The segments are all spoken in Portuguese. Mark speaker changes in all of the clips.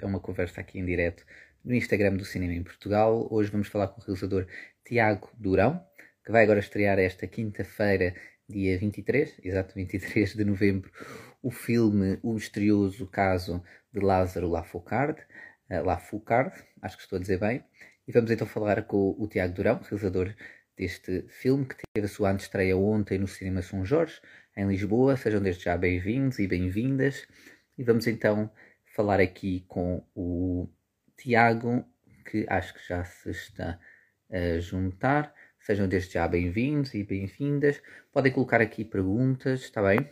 Speaker 1: a uma conversa aqui em direto no Instagram do Cinema em Portugal. Hoje vamos falar com o realizador Tiago Durão, que vai agora estrear esta quinta-feira, dia 23, exato 23 de novembro, o filme O Misterioso Caso de Lázaro Lafoucard, uh, Lafoucard, acho que estou a dizer bem, e vamos então falar com o Tiago Durão, realizador deste filme, que teve a sua antestreia ontem no Cinema São Jorge, em Lisboa. Sejam desde já bem-vindos e bem-vindas. E vamos então falar aqui com o Tiago, que acho que já se está a juntar. Sejam desde já bem-vindos e bem-vindas. Podem colocar aqui perguntas, está bem?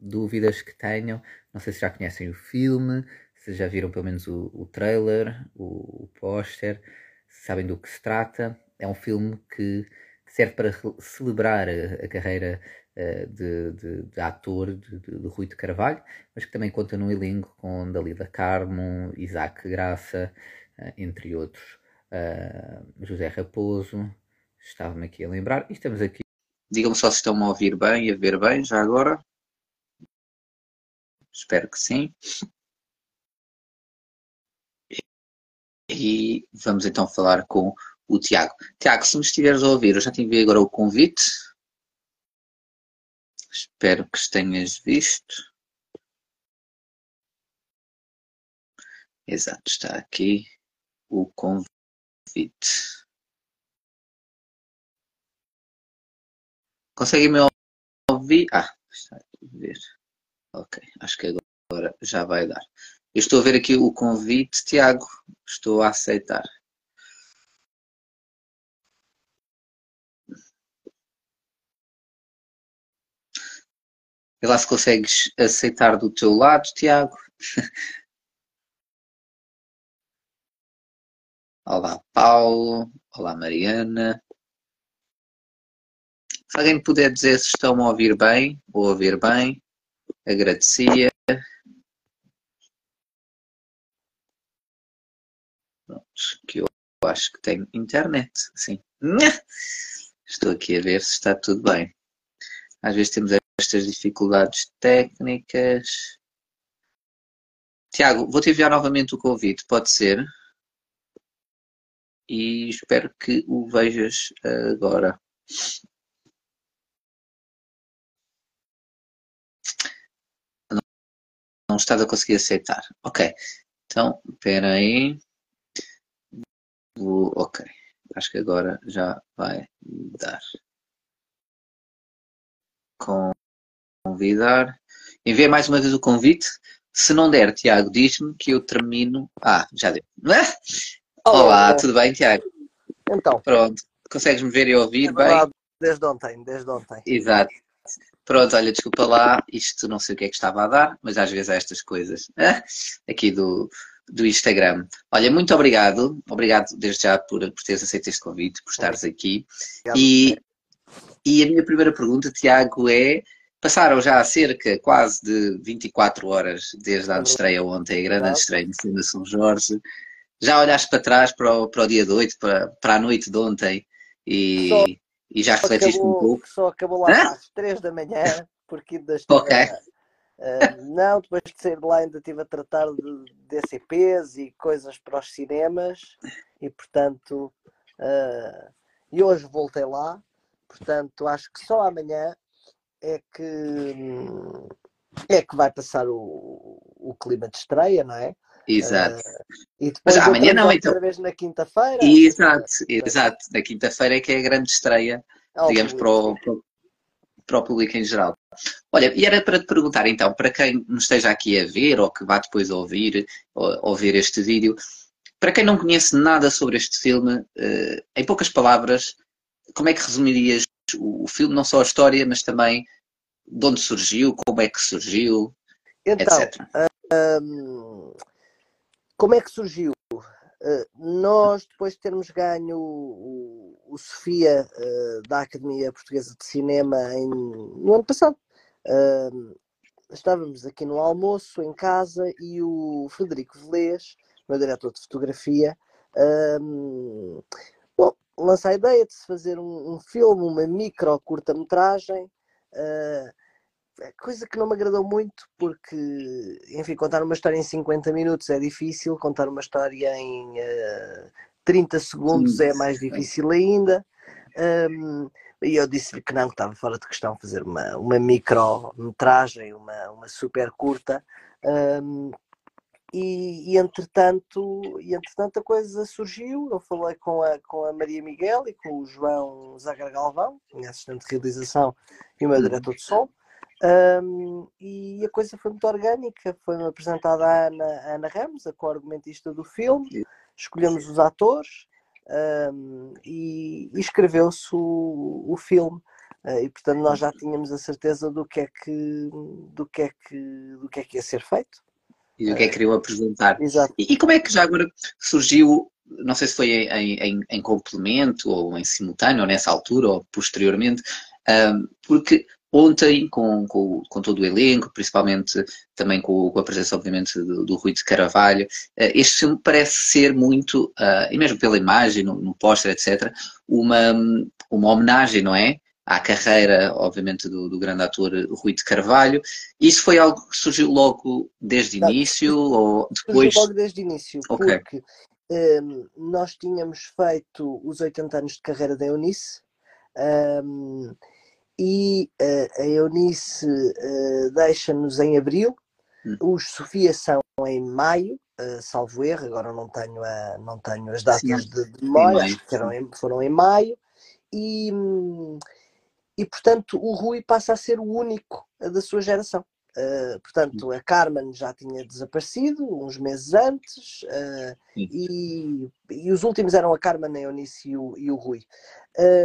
Speaker 1: Dúvidas que tenham. Não sei se já conhecem o filme, se já viram pelo menos o, o trailer, o, o póster, se sabem do que se trata. É um filme que serve para celebrar a, a carreira de, de, de, ator de, de, Rui de Carvalho, mas que também conta num elenco com Dalila Carmo, Isaac Graça, uh, entre outros, uh, José Raposo, estava-me aqui a lembrar, e estamos aqui. Digam-me só se estão a ouvir bem e a ver bem, já agora. Espero que sim. E vamos então falar com o Tiago. Tiago, se me estiveres a ouvir, eu já te enviei agora o convite. Espero que tenhas visto. Exato, está aqui o convite. Conseguem me ouvir? Ah, está a ver. Ok, acho que agora já vai dar. Eu estou a ver aqui o convite, Tiago. Estou a aceitar. Vê lá se consegues aceitar do teu lado, Tiago. Olá, Paulo. Olá, Mariana. Se alguém puder dizer se estão a ouvir bem ou ouvir bem, agradecia. Pronto, que eu acho que tenho internet, sim. Estou aqui a ver se está tudo bem. Às vezes temos estas dificuldades técnicas. Tiago, vou-te enviar novamente o convite, pode ser? E espero que o vejas agora. Não, não estás a conseguir aceitar. Ok. Então, espera aí. Ok. Acho que agora já vai dar. Com convidar. Envia mais uma vez o convite. Se não der, Tiago, diz-me que eu termino. Ah, já deu. Olá, Olá, tudo bem, Tiago?
Speaker 2: Então.
Speaker 1: Pronto. Consegues-me ver e ouvir é bem?
Speaker 2: Desde ontem, desde ontem.
Speaker 1: Exato. Pronto, olha, desculpa lá, isto não sei o que é que estava a dar, mas às vezes há estas coisas aqui do, do Instagram. Olha, muito obrigado, obrigado desde já por, por teres aceito este convite, por estares aqui. E, e a minha primeira pergunta, Tiago, é Passaram já cerca quase de 24 horas desde a estreia ontem, a grande estreia no Cinema São Jorge. Já olhaste para trás para o, para o dia de oito, para, para a noite de ontem e, só, e já refletiste acabou, um pouco?
Speaker 2: Só acabou lá Hã? às 3 da manhã, porque ainda
Speaker 1: Ok.
Speaker 2: Uh, não, depois de sair de lá ainda estive a tratar de DCPs e coisas para os cinemas e portanto uh, e hoje voltei lá, portanto acho que só amanhã é que é que vai passar o, o clima de estreia, não é?
Speaker 1: Exato. Uh,
Speaker 2: e depois Mas amanhã não, então. Outra vez na quinta-feira.
Speaker 1: Exato, exato. Na quinta-feira é que é a grande estreia, é digamos, para o, para o público em geral. Olha, e era para te perguntar então, para quem nos esteja aqui a ver ou que vá depois ouvir, ouvir este vídeo, para quem não conhece nada sobre este filme, uh, em poucas palavras, como é que resumirias o filme, não só a história, mas também de onde surgiu, como é que surgiu,
Speaker 2: então,
Speaker 1: etc.
Speaker 2: Como é que surgiu? Uh, nós, depois de termos ganho o, o, Sofia uh, da Academia Portuguesa de Cinema em, no ano passado, uh, estávamos aqui no almoço em casa e o Frederico Velez, meu diretor de fotografia, lança a ideia de se fazer um, um filme, uma micro curta-metragem, uh, coisa que não me agradou muito, porque, enfim, contar uma história em 50 minutos é difícil, contar uma história em uh, 30 segundos Sim. é mais difícil ainda. Um, e eu disse-lhe que não, que estava fora de questão fazer uma, uma micrometragem, uma, uma super curta. Um, e, e, entretanto, e entretanto a coisa surgiu. Eu falei com a, com a Maria Miguel e com o João Zagar Galvão, minha assistente de realização e o meu uhum. diretor de som. Um, e a coisa foi muito orgânica. Foi-me apresentada a Ana, a Ana Ramos, a co-argumentista do filme. Escolhemos os atores um, e, e escreveu-se o, o filme. Uh, e portanto nós já tínhamos a certeza do que é que do que é que do que é que ia ser feito
Speaker 1: e do que é que queriam apresentar
Speaker 2: Exato.
Speaker 1: E, e como é que já agora surgiu não sei se foi em, em, em complemento ou em simultâneo ou nessa altura ou posteriormente porque ontem com, com, com, todo o elenco, principalmente também com, com a presença, obviamente, do, do, Rui de Carvalho. Eh, este filme parece ser muito, uh, e mesmo pela imagem, no, no póster, etc., uma, uma homenagem, não é? À carreira, obviamente, do, do, grande ator Rui de Carvalho. Isso foi algo que surgiu logo desde o início ou depois?
Speaker 2: Surgiu logo desde o início, okay. porque um, nós tínhamos feito os 80 anos de carreira da Eunice, um, e uh, a Eunice uh, deixa-nos em abril, hum. os Sofia são em maio, uh, salvo erro, agora não tenho, a, não tenho as datas Sim, de, memória, foram em, foram em maio, e, e portanto o Rui passa a ser o único da sua geração. Uh, portanto, a Carmen já tinha desaparecido uns meses antes uh, e, e, os últimos eram a Carmen, a Eunice e o, e o Rui.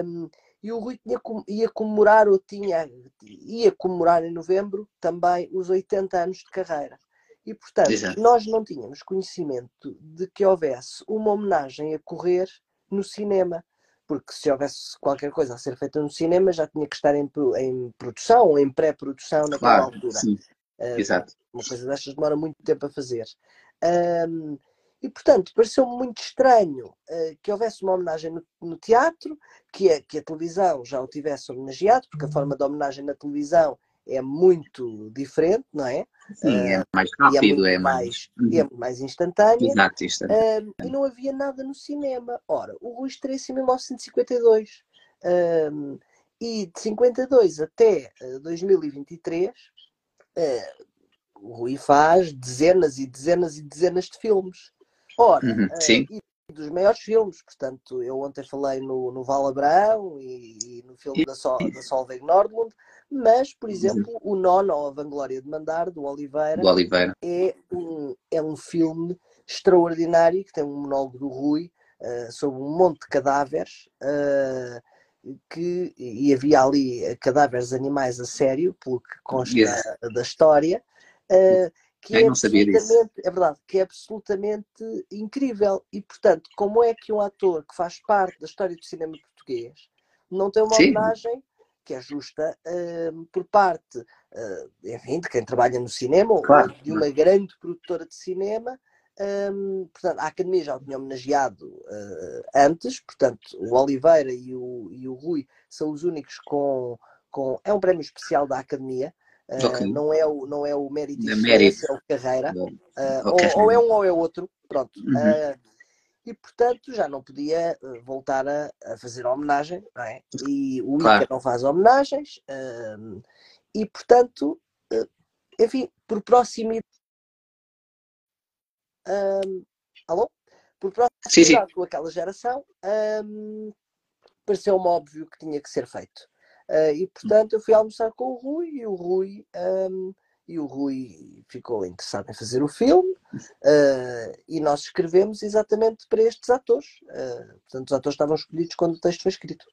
Speaker 2: Um, e o Rui tinha, ia comemorar, ou tinha, ia comemorar em novembro também os 80 anos de carreira. E, portanto, Exato. nós não tínhamos conhecimento de que houvesse uma homenagem a correr no cinema. Porque se houvesse qualquer coisa a ser feita no cinema, já tinha que estar em, em produção ou em pré-produção naquela claro, altura.
Speaker 1: Sim. Uh, Exato.
Speaker 2: Uma coisa destas demora muito tempo a fazer. Um, e, portanto, pareceu-me muito estranho uh, que houvesse uma homenagem no, no teatro, que a, que a televisão já o tivesse homenageado, porque a forma de homenagem na televisão é muito diferente, não é?
Speaker 1: Sim, é mais rápido,
Speaker 2: é, é mais, mais, é
Speaker 1: uhum.
Speaker 2: mais instantâneo.
Speaker 1: Exato.
Speaker 2: Uh, e não havia nada no cinema. Ora, o Rui estreia-se em 1952. Uh, e de 52 até 2023, o Rui faz dezenas e dezenas e dezenas de filmes. Ora, uhum, uh, e dos maiores filmes, portanto, eu ontem falei no, no Val Abrão e, e no filme da, Sol, da Solveig Nordlund, mas, por exemplo, uhum. o Nono, ou A Vanglória de Mandar, do Oliveira,
Speaker 1: do Oliveira.
Speaker 2: É, um, é um filme extraordinário que tem um monólogo do Rui uh, sobre um monte de cadáveres. Uh, que, e havia ali cadáveres animais a sério, pelo que consta yes. da história, uh, que é, absolutamente, é verdade, que é absolutamente incrível. E, portanto, como é que um ator que faz parte da história do cinema português não tem uma Sim. homenagem que é justa uh, por parte, uh, enfim, de quem trabalha no cinema claro. ou de uma grande produtora de cinema. Um, portanto, a Academia já o tinha homenageado uh, antes, portanto, o Oliveira e o, e o Rui são os únicos com, com. É um prémio especial da Academia, Okay. Uh, não, é o, não é o mérito e é o carreira. Uh, okay. ou, ou, é um ou é outro. Pronto. Uhum. Uh, e portanto já não podia voltar a, a fazer homenagem, não é? E o claro. ICA não faz homenagens, e portanto, enfim, por proximidade. alô? Por proximidade sim, sim. com aquela geração, pareceu-me óbvio que tinha que ser feito. Uh, e portanto eu fui almoçar com o Rui e o Rui, um, e o Rui ficou interessado em fazer o filme uh, e nós escrevemos exatamente para estes atores. Uh, portanto, os atores estavam escolhidos quando o texto foi escrito.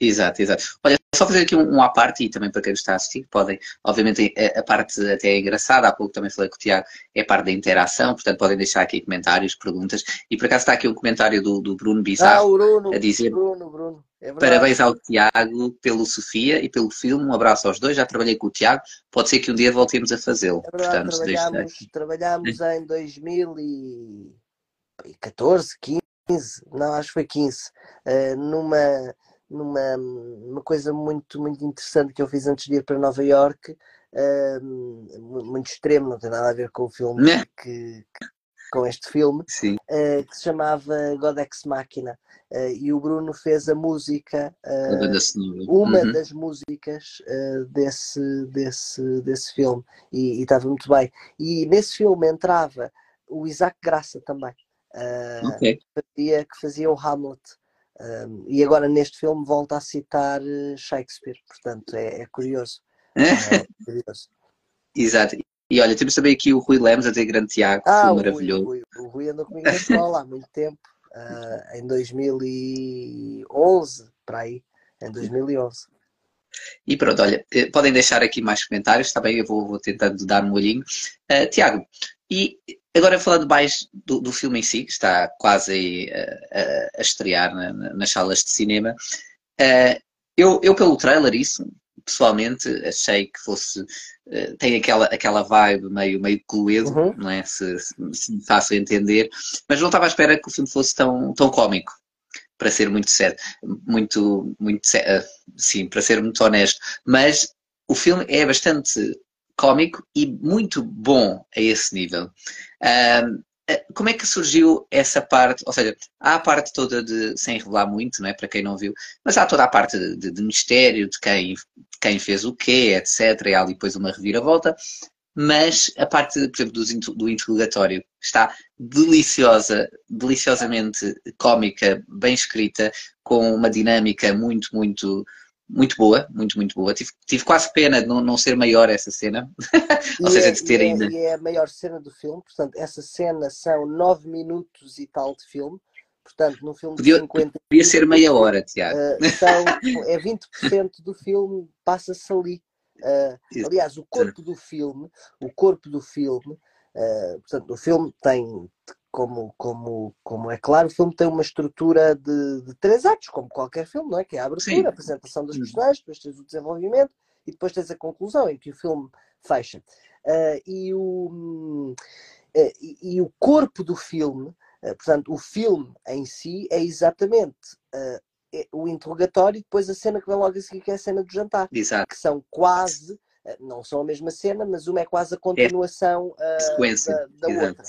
Speaker 1: Exato, exato. Olha, só fazer aqui um, um à parte e também para quem está a assistir, podem, obviamente, a, a, parte até é engraçada, há pouco também falei com o Tiago, é a parte da interação, portanto podem deixar aqui comentários, perguntas, e por acaso está aqui um comentário do, do Bruno Bizarro
Speaker 2: ah, Bruno,
Speaker 1: a dizer
Speaker 2: Bruno, Bruno. É
Speaker 1: parabéns ao Tiago pelo Sofia e pelo filme, um abraço aos dois, já trabalhei com o Tiago, pode ser que um dia voltemos a fazê-lo.
Speaker 2: É verdade, portanto, trabalhámos, trabalhámos em 2014, 15, não, acho que foi 15, uh, numa numa uma coisa muito, muito interessante que eu fiz antes de ir para Nova York, uh, muito extremo, não tem nada a ver com o filme
Speaker 1: Né?
Speaker 2: que, que- com este filme, uh, que se chamava God Ex Machina. Uh, e o Bruno fez a música,
Speaker 1: sonora.
Speaker 2: uma
Speaker 1: Uhum.
Speaker 2: das músicas desse, desse, desse filme, e e estava muito bem. E nesse filme entrava o Isaac Graça também. Uh,
Speaker 1: Ok.
Speaker 2: fazia, que fazia o Hamlet. Um, e agora neste filme volta a citar eh, Shakespeare, portanto é, é curioso. É curioso.
Speaker 1: Exato. E olha, temos também aqui o Rui Lemos a dizer grande Tiago,
Speaker 2: Ah, Rui,
Speaker 1: maravilhoso.
Speaker 2: o Rui, o Rui andou comigo na escola há muito tempo, ah, em 2011, para aí, em 2011.
Speaker 1: E pronto, olha, eh, podem deixar aqui mais comentários, está bem? Eu vou, vou tentando dar um olhinho. Eh, Tiago, e agora falando mais do, do filme em si, que está quase aí, eh, a, a estrear na- na- nas salas de cinema, eh, eu, eu pelo trailer, isso, pessoalmente, achei que fosse. eh, tem aquela, aquela vibe meio, meio Cluedo,
Speaker 2: Uhum.
Speaker 1: não é? Se, se, se me faço entender, mas não estava à espera que o filme fosse tão, tão cómico. Para ser muito sério, muito, muito, eh, sim, para ser muito honesto, mas o filme é bastante cómico e muito bom a esse nível. Ahm, eh, como é que surgiu essa parte? Ou seja, há a parte toda de, sem revelar muito, não é? Para quem não viu, mas há toda a parte de, de- mistério, de quem, quem fez o quê, etc. E há ali depois uma reviravolta. Mas a parte, por exemplo, inter- do interrogatório está deliciosa, deliciosamente cómica, bem escrita, com uma dinâmica muito, muito, muito boa, muito, muito boa. Tive, tive quase pena de não, não ser maior essa cena. Ou seja,
Speaker 2: é-
Speaker 1: de ter
Speaker 2: e é-
Speaker 1: ainda.
Speaker 2: E é a maior cena do filme, portanto, essa cena são 9 minutos e tal de filme, portanto, num filme
Speaker 1: Podia-
Speaker 2: de 50
Speaker 1: Podia ser meia hora, Tiago.
Speaker 2: Uh, são, é 20% do filme passa-se ali. Uh, aliás, o corpo do filme, o corpo do filme, uh, portanto, o filme tem, como, como, como é claro, o filme tem uma estrutura de, de três atos, como qualquer filme, não é? Que é a abertura,
Speaker 1: Sim.
Speaker 2: a apresentação dos
Speaker 1: Uhum.
Speaker 2: personagens, depois tens o desenvolvimento e depois tens a conclusão em que o filme fecha. Uh, e, o, uh, e, e o corpo do filme, uh, portanto, o filme em si é exatamente uh, é o interrogatório e depois a cena que vem logo a seguir, que é a cena do jantar,
Speaker 1: Exato.
Speaker 2: que são quase, não são a mesma cena, mas uma é quase a continuação uh,
Speaker 1: Sequência.
Speaker 2: da, da outra.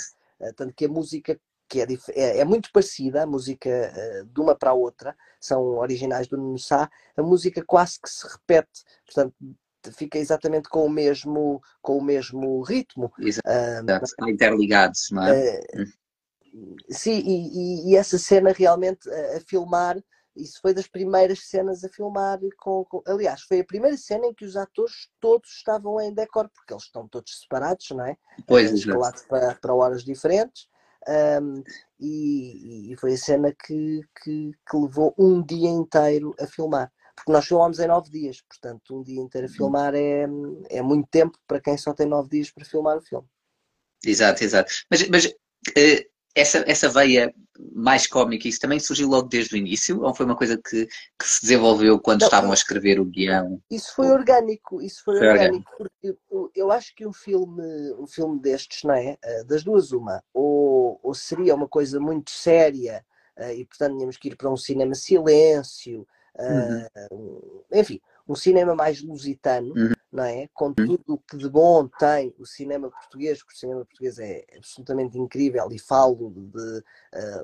Speaker 2: Uh, tanto que a música que é, é, é muito parecida, a música uh, de uma para a outra, são originais do Nuno Sá, a música quase que se repete, portanto fica exatamente com o mesmo, com o mesmo ritmo.
Speaker 1: Exato.
Speaker 2: Uh,
Speaker 1: interligados, não é?
Speaker 2: eh, sim, e, e- e essa cena realmente a, a filmar, isso foi das primeiras cenas a filmar com, com- Aliás, foi a primeira cena em que os atores todos estavam em decor, porque eles estão todos separados, não é?
Speaker 1: Pois,
Speaker 2: Eh, escalados para, para horas diferentes. ahm, e, e foi a cena que, que, que levou um dia inteiro a filmar. Porque nós filmámos em nove dias, portanto, um dia inteiro a
Speaker 1: Uhum.
Speaker 2: filmar é, é muito tempo para quem só tem nove dias para filmar o filme.
Speaker 1: Exato, exato. Mas, mas eh, essa, essa veia mais cómica, isso também surgiu logo desde o início? Ou foi uma coisa que, que se desenvolveu quando
Speaker 2: Não,
Speaker 1: estavam a escrever o guião?
Speaker 2: Isso foi orgânico, isso foi,
Speaker 1: Foi
Speaker 2: orgânico, porque eu, eu acho que um filme, um filme destes, não é? Eh, Das duas, uma, ou, ou seria uma coisa muito séria eh, e portanto tínhamos que ir para um cinema silêncio, eh, enfim, um cinema mais lusitano,
Speaker 1: Uhum.
Speaker 2: Não é? Com tudo o que de bom tem o cinema português, porque o cinema português é absolutamente incrível e falo de,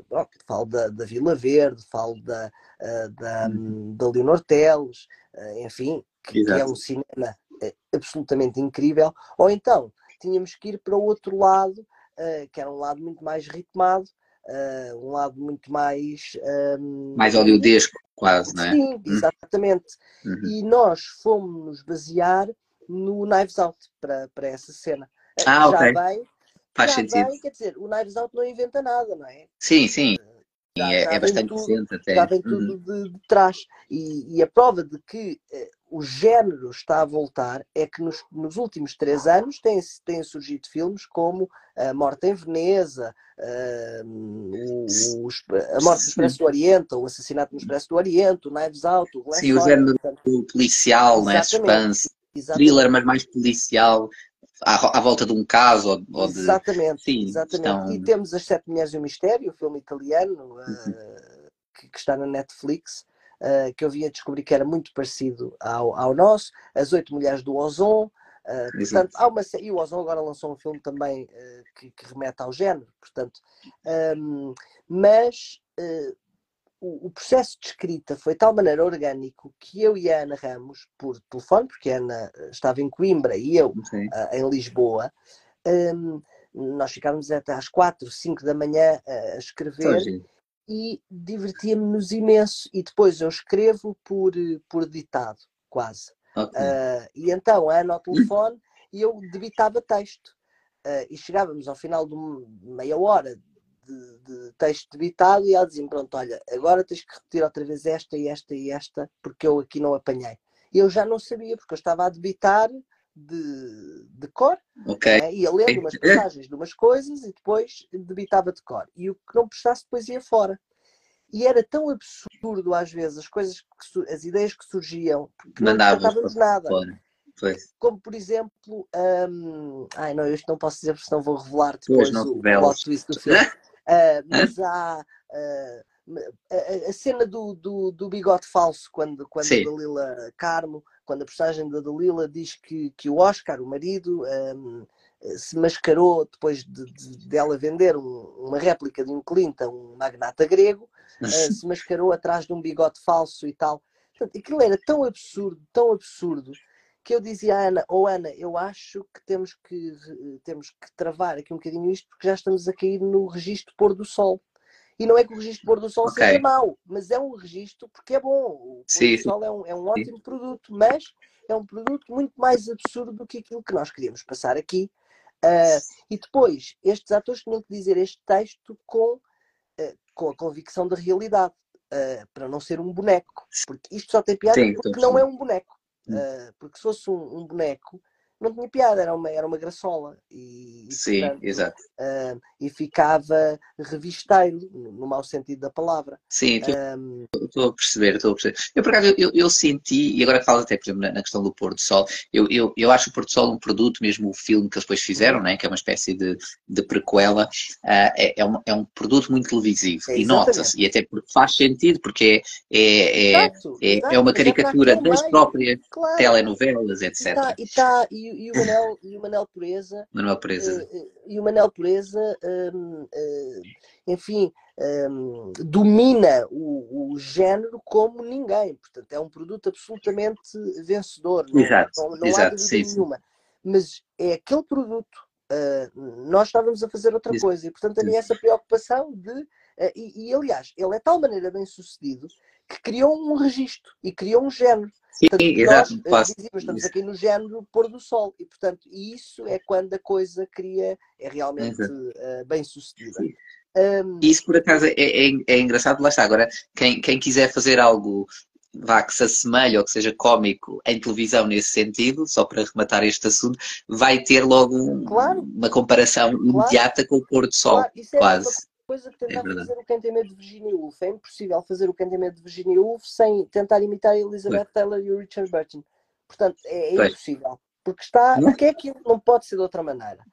Speaker 2: pronto, falo da, da Vila Verde, falo da, eh, da,
Speaker 1: Uhum.
Speaker 2: da Leonor Teles, eh, enfim, que, que é um cinema absolutamente incrível, ou então tínhamos que ir para o outro lado, que era um lado muito mais ritmado, eh, um lado muito mais. ehm,
Speaker 1: Mais hollywoodesco, quase, não é?
Speaker 2: Sim, exatamente.
Speaker 1: Uhum.
Speaker 2: E nós fomos nos basear no Knives Out para, para essa cena. Eh,
Speaker 1: Ah,
Speaker 2: já
Speaker 1: ok.
Speaker 2: bem,
Speaker 1: Faz
Speaker 2: já
Speaker 1: sentido.
Speaker 2: bem, quer dizer, o Knives Out não inventa nada, não é?
Speaker 1: Sim, sim.
Speaker 2: Já-
Speaker 1: é, é bastante
Speaker 2: tudo-
Speaker 1: recente até.
Speaker 2: já vem
Speaker 1: Uhum.
Speaker 2: tudo de, de trás. E, e a prova de que eh, o género está a voltar é que nos, nos últimos três anos têm, têm surgido filmes como A Morte em Veneza, eh, o- os- A Morte no Expresso do Oriente, o Assassinato no Expresso do Oriente, o Knives Out, o Glass
Speaker 1: Sim, o género
Speaker 2: portanto,
Speaker 1: policial, é?
Speaker 2: Exatamente.
Speaker 1: Suspense,
Speaker 2: exatamente.
Speaker 1: thriller, mas mais policial, à, à volta de um caso ou, de.
Speaker 2: Exatamente,
Speaker 1: Sim,
Speaker 2: exatamente.
Speaker 1: estão-
Speaker 2: E temos As Sete Mulheres e o Mistério, o filme italiano, uh, que, que está na Netflix, uh, que eu vim a descobrir que era muito parecido ao, ao nosso. As Oito Mulheres do Ozon, Uh, portanto, há uma e o Ozon agora lançou um filme também uh, que, que, remete ao género, portanto, um, mas uh, o, o, processo de escrita foi de tal maneira orgânico que eu e a Ana Ramos, por telefone, porque a Ana estava em Coimbra e eu em Lisboa, um, nós ficávamos até às quatro, cinco da manhã a escrever. Sim e divertia-me-nos imenso. E depois eu escrevo por, por ditado, quase. Okay. Uh, e então a Ana ao telefone e eu debitava texto. Uh, e chegávamos ao final de meia hora de, de texto debitado e ela dizia pronto, olha, agora tens que repetir outra vez esta e esta e esta, porque eu aqui não apanhei. E eu já não sabia, porque eu estava a debitar de, de cor, okay. né? ia lendo umas passagens de umas coisas e depois debitava de cor. E o que não prestasse depois ia fora. E era tão absurdo às vezes as coisas, que, as ideias que surgiam, que não tratávamos nada. Como por exemplo, um, ai não, isto não posso dizer porque senão vou revelar depois o, o plot twist do filme. uh, mas há uh, a, a, cena do, do, do, bigode falso, quando, quando a Dalila Carmo, quando a personagem da Dalila diz que, que o Oscar, o marido, um, se mascarou depois de, de, dela vender um, uma réplica de um Clinton, um magnata grego, uh, se mascarou atrás de um bigode falso e tal. Portanto, aquilo era tão absurdo, tão absurdo, que eu dizia à Ana, ou oh, Ana, eu acho que temos que, temos que travar aqui um bocadinho isto, porque já estamos a cair no registro pôr do sol. E não é que o registro pôr do sol okay. seja mau, mas é um registro porque é bom. O pôr do sol é um, é um ótimo sim. produto, mas é um produto muito mais absurdo do que aquilo que nós queríamos passar aqui. Uh, e depois, estes atores tinham que dizer este texto com, uh, com a convicção da realidade, uh, para não ser um boneco. Porque isto só tem piada sim, porque não é um boneco. Hum. porque se fosse um, um boneco, não tinha piada, era uma, era uma graçola. E,
Speaker 1: Sim, portanto, exato.
Speaker 2: Uh, e ficava revisteiro, no mau sentido da palavra.
Speaker 1: Sim, estou a perceber, estou a perceber. Eu, por acaso, eu, eu senti, e agora falo até, por exemplo, na, na, questão do pôr do sol, eu, eu, eu acho o pôr do sol um produto, mesmo o filme que eles depois fizeram, né, que é uma espécie de, de prequela, uh, é, é, um, é um produto muito televisivo. É, e nota-se, e até faz sentido, porque é, é, é, exato, é, exato, é uma caricatura das próprias claro. telenovelas, etc.
Speaker 2: E, tá, e, tá, e e, o Manel, e o Manel Pureza.
Speaker 1: Manuel Pureza.
Speaker 2: Uh, e o Manel Pureza, um, uh, enfim, um, domina o, o, género como ninguém. Portanto, é um produto absolutamente vencedor.
Speaker 1: Exato,
Speaker 2: não, não,
Speaker 1: exato,
Speaker 2: há
Speaker 1: sim,
Speaker 2: nenhuma. Sim. Mas é aquele produto. Uh, nós estávamos a fazer outra coisa e, portanto, havia essa preocupação de. E, e, aliás, ele é de tal maneira bem sucedido que criou um registro e criou um género.
Speaker 1: Sim, portanto, exato.
Speaker 2: Dizíamos, estamos aqui no género pôr do sol e, portanto, isso é quando a coisa cria, é realmente uh, bem sucedida.
Speaker 1: Um... Isso, por acaso, é, é, é, engraçado. Lá está. Agora, quem, quem quiser fazer algo vá, que se assemelhe ou que seja cómico em televisão nesse sentido, só para rematar este assunto, vai ter logo um, claro. uma comparação claro. imediata com o pôr do sol, claro. é quase
Speaker 2: coisa que tentar é fazer o cantamento de Virginia Woolf. É impossível fazer o cantamento de Virginia Woolf sem tentar imitar a Elizabeth Taylor e o Richard Burton. Portanto, é, é impossível. Porque está. Porque é aquilo, não pode ser de outra maneira.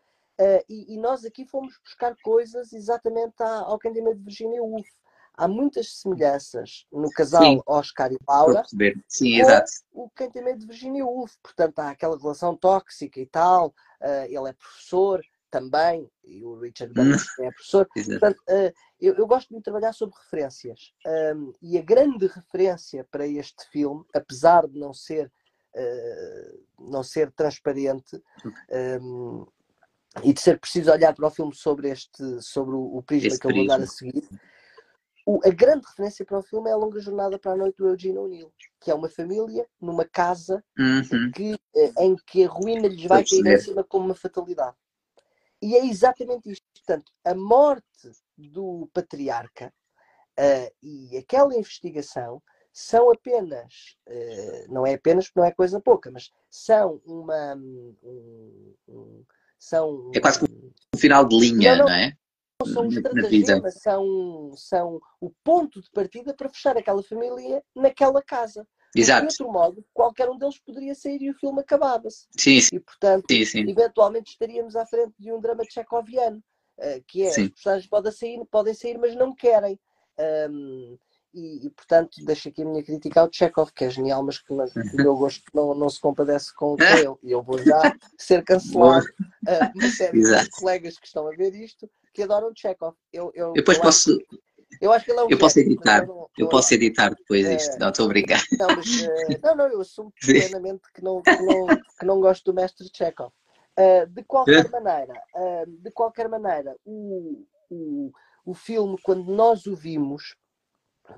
Speaker 2: Uh, e, e, nós aqui fomos buscar coisas exatamente ao cantamento de Virginia Woolf. Há muitas semelhanças no casal Sim. Oscar e Laura
Speaker 1: Sim, exato.
Speaker 2: o cantamento de Virginia Woolf. Portanto, há aquela relação tóxica e tal. Uh, ele é professor, também, e o Richard hum. é professor. Portanto, uh, eu, eu, gosto de trabalhar sobre referências. Um, e a grande referência para este filme, apesar de não ser, uh, não ser transparente um, e de ser preciso olhar para o filme sobre, este, sobre o, o prisma este que eu vou dar a seguir, o, a grande referência para o filme é a longa jornada para a noite do Eugene O'Neill, que é uma família numa casa
Speaker 1: uhum.
Speaker 2: que, eh, em que a ruína lhes vai cair em cima como uma fatalidade. E é exatamente isto. Portanto, a morte do patriarca uh, e aquela investigação são apenas, uh, não é apenas porque não é coisa pouca, mas são uma. Um, um, são,
Speaker 1: é quase um final de linha, não, não, não é?
Speaker 2: São um são, são o ponto de partida para fechar aquela família naquela casa.
Speaker 1: Exato.
Speaker 2: De outro modo, qualquer um deles poderia sair e o filme acabava-se.
Speaker 1: Sim, sim.
Speaker 2: E, portanto,
Speaker 1: sim, sim.
Speaker 2: eventualmente estaríamos à frente de um drama tchecoviano, uh, que é, sim. os personagens podem sair, podem sair, mas não querem. Um, e, e, portanto deixo aqui a minha crítica ao Chekhov, que é genial, mas que, que o meu gosto não, não se compadece com, com ele. E eu vou já ser cancelado. Uh, uma série de colegas que estão a ver isto que adoram Chekhov. Eu, eu,
Speaker 1: depois
Speaker 2: eu
Speaker 1: posso.
Speaker 2: Acho, eu acho que ele é um
Speaker 1: eu posso editar. Eu, não, eu posso editar depois isto. Uh, não, estou a brincar.
Speaker 2: Não, mas, uh, não, não, eu assumo plenamente que não, que, não, que não gosto do mestre Chekhov. Uh, de qualquer maneira, uh, de qualquer maneira, o, o, o filme, quando nós o vimos,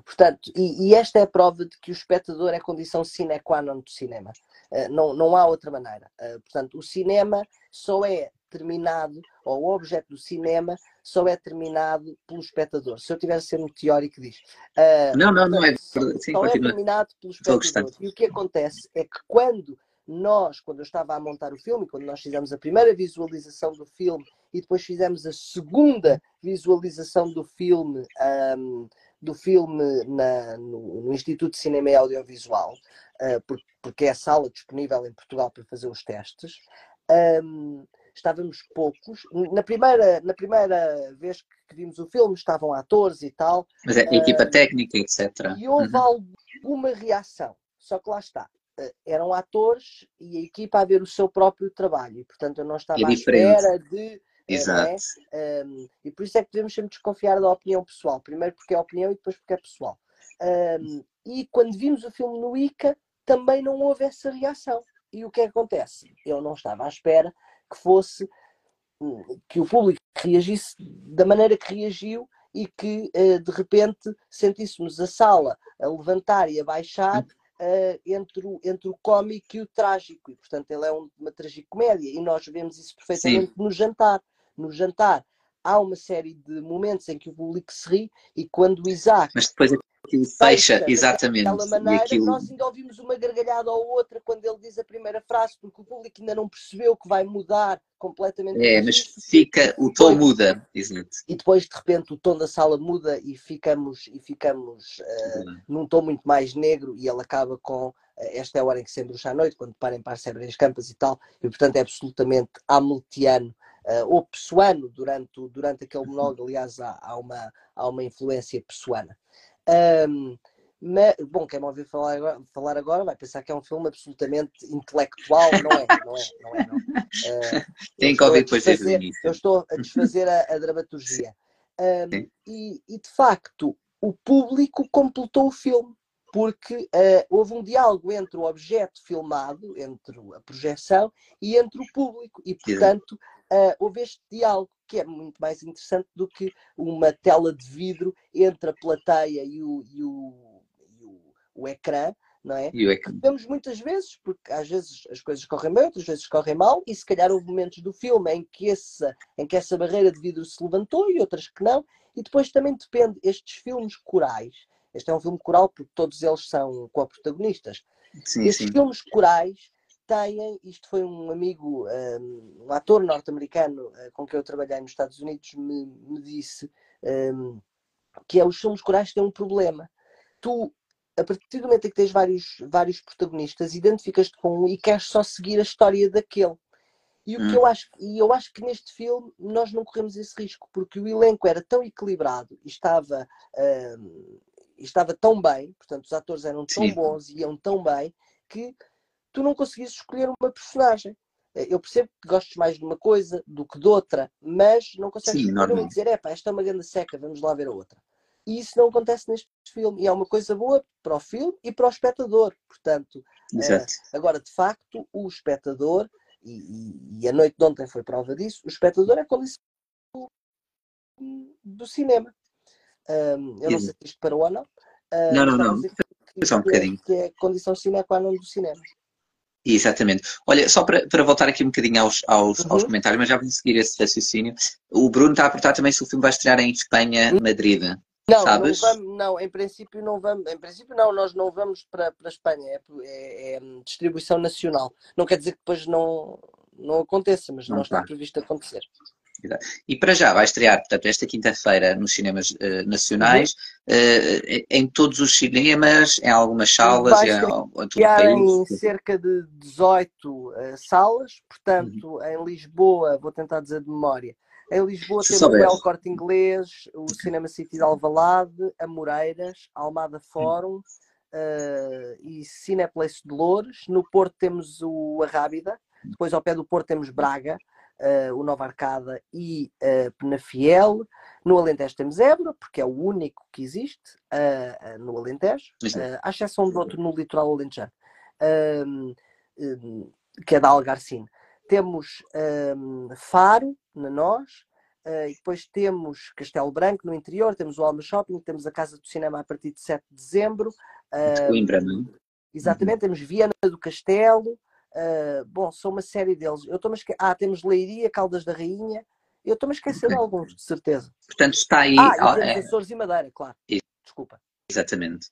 Speaker 2: portanto, e, e, esta é a prova de que o espectador é condição sine qua non do cinema. Uh, não, não há outra maneira. portanto, o cinema só é terminado, ou o objeto do cinema só é terminado pelo espectador. Se eu tivesse a ser um teórico diz.
Speaker 1: não, não, não é.
Speaker 2: Sim, só é terminado pelo espectador. E o que acontece é que quando nós, quando eu estava a montar o filme, quando nós fizemos a primeira visualização do filme e depois fizemos a segunda visualização do filme, um, do filme na, no, no, Instituto de Cinema e Audiovisual, uh, porque é a sala disponível em Portugal para fazer os testes, um, estávamos poucos. Na primeira, na primeira vez que vimos o filme estavam atores e tal.
Speaker 1: Mas é equipa uh, técnica, etc.
Speaker 2: E houve uhum. alguma reação. Só que lá está eh, eram atores e a equipa a ver o seu próprio trabalho. E, portanto, eu não estava é à espera de. Eh, é?
Speaker 1: Exato.
Speaker 2: É? Um, e por isso é que devemos sempre desconfiar da opinião pessoal. Primeiro porque é opinião e depois porque é pessoal. Um, e quando vimos o filme no ICA, também não houve essa reação. E o que, é que acontece? Eu não estava à espera que fosse hum, que o público reagisse da maneira que reagiu e que uh, de repente sentíssemos a sala a levantar e a baixar uh, entre, o, entre o cómico e o trágico. E, portanto, ele é um, uma tragicomédia. E nós vemos isso perfeitamente Sim. no jantar. No jantar há uma série de momentos em que o público se ri e quando o Isaac.
Speaker 1: Mas depois aquilo fecha, exatamente.
Speaker 2: Maneira, aquilo... Nós ainda ouvimos uma gargalhada ou outra quando ele diz a primeira frase, porque o público ainda não percebeu que vai mudar completamente.
Speaker 1: É, mas fica, o tom depois, muda, exato.
Speaker 2: E depois, de repente, o tom da sala muda e ficamos, e ficamos uh, num tom muito mais negro e ele acaba com. Uh, esta é a hora em que se embruxa à noite, quando parem para as campas e tal, e portanto é absolutamente hamiltiano uh, ou pessoano durante, durante aquele monólogo. Aliás, há, há, uma, há uma influência pessoana. Um, mas, bom, quem me ouvir falar agora, falar agora vai pensar que é um filme absolutamente intelectual, não é? Não é, não é, não. Uh,
Speaker 1: Tem que ouvir depois desde
Speaker 2: Eu estou a desfazer a, a dramaturgia. Um, e, e, de facto, o público completou o filme, porque uh, houve um diálogo entre o objeto filmado, entre a projeção, e entre o público. E, portanto, uh, houve este diálogo que é muito mais interessante do que uma tela de vidro entre a plateia e o, e o, e o, o ecrã, não é?
Speaker 1: E o ecrã.
Speaker 2: Vemos muitas vezes, porque às vezes as coisas correm bem, outras vezes correm mal, e se calhar houve momentos do filme em que essa, em que essa barreira de vidro se levantou e outras que não, e depois também depende, estes filmes corais, este é um filme coral porque todos eles são co-protagonistas, estes sim. filmes corais têm, isto foi um amigo, um, um ator norte-americano uh, com quem eu trabalhei nos Estados Unidos, me, me disse um, que é os filmes corais têm um problema. Tu, a partir do momento em que tens vários, vários protagonistas, identificas-te com um e queres só seguir a história daquele. E o hum. que eu acho, e eu acho que neste filme nós não corremos esse risco, porque o elenco era tão equilibrado e estava, um, estava tão bem, portanto, os atores eram tão Sim. bons e iam tão bem, que tu não conseguias escolher uma personagem. Eh, eu percebo que gostes mais de uma coisa do que de outra, mas não consegues Sim, escolher uma e dizer, é pá, esta é uma grande seca, vamos lá ver a outra. E isso não acontece neste filme. E é uma coisa boa para o filme e para o espectador. Portanto, uh, agora, de facto, o espectador, e, e, a noite de ontem foi prova disso, o espectador é condição do, do cinema. Um, eu não sei se isto parou ou não.
Speaker 1: Uh, não, não, não. Que, Só um bocadinho.
Speaker 2: Que é, é condição sine qua non do cinema.
Speaker 1: Exatamente. Olha, só para, para voltar aqui um bocadinho aos, aos, uhum. aos comentários, mas já vou seguir esse raciocínio. O Bruno está a perguntar também se o filme vai estrear em Espanha. Madrid.
Speaker 2: Não,
Speaker 1: sabes?
Speaker 2: Não, vamos, não, em princípio não vamos. Em princípio não, nós não vamos para, para a Espanha, é, é, é distribuição nacional. Não quer dizer que depois não, não aconteça, mas não, não está previsto acontecer.
Speaker 1: E para já vai estrear, portanto, esta quinta-feira nos cinemas uh, nacionais, uh, em todos os cinemas, em algumas salas, vai em,
Speaker 2: em, em cerca de 18 uh, salas, portanto, uhum. em Lisboa, vou tentar dizer de memória, Em Lisboa temos o El Corte Inglês, o Cinema City de Alvalade, Amoreiras, Almada Fórum uh, e Cineplex de Loures. No Porto temos o Arrábida, depois ao pé do Porto temos Braga, uh, o Nova Arcada e uh, Penafiel. No Alentejo temos Évora, porque é o único que existe uh, no Alentejo, uh, à exceção de outro no litoral alentejano, que é da Algarcine. Temos Faro, na Nós, e depois temos Castelo Branco no interior, temos o Alma Shopping, temos a Casa do Cinema a partir de 7 de dezembro.
Speaker 1: Uh, Coimbra, não? É?
Speaker 2: Exatamente, uhum. temos Viana do Castelo. Uh, bom, são uma série deles. Eu estou esque... Ah, temos Leiria, Caldas da Rainha. Eu estou-me a esquecer de alguns, de certeza.
Speaker 1: Portanto, está aí.
Speaker 2: Ah, e é... Açores e Madeira, claro. Isso. Desculpa.
Speaker 1: Exatamente.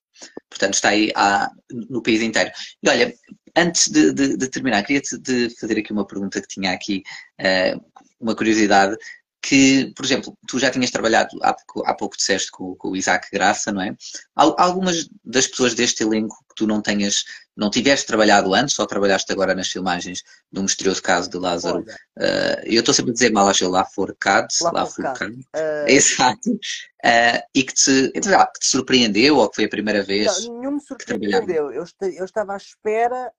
Speaker 1: Portanto, está aí ah, no país inteiro. E olha, antes de, de, de terminar, queria-te fazer aqui uma pergunta que tinha aqui, uh, uma curiosidade que, por exemplo, tu já tinhas trabalhado, há pouco, há pouco disseste com, com, o Isaac Graça, não é? Algumas das pessoas deste elenco que tu não tenhas, não tiveste trabalhado antes, ou trabalhaste agora nas filmagens do misterioso caso de Lázaro, uh, eu estou sempre a dizer mal, lá Forcado, lá Forcado, uh... exato, uh, e que te, que te surpreendeu, ou que foi a primeira vez
Speaker 2: não, nenhum me surpreendeu, eu, eu, estava à espera,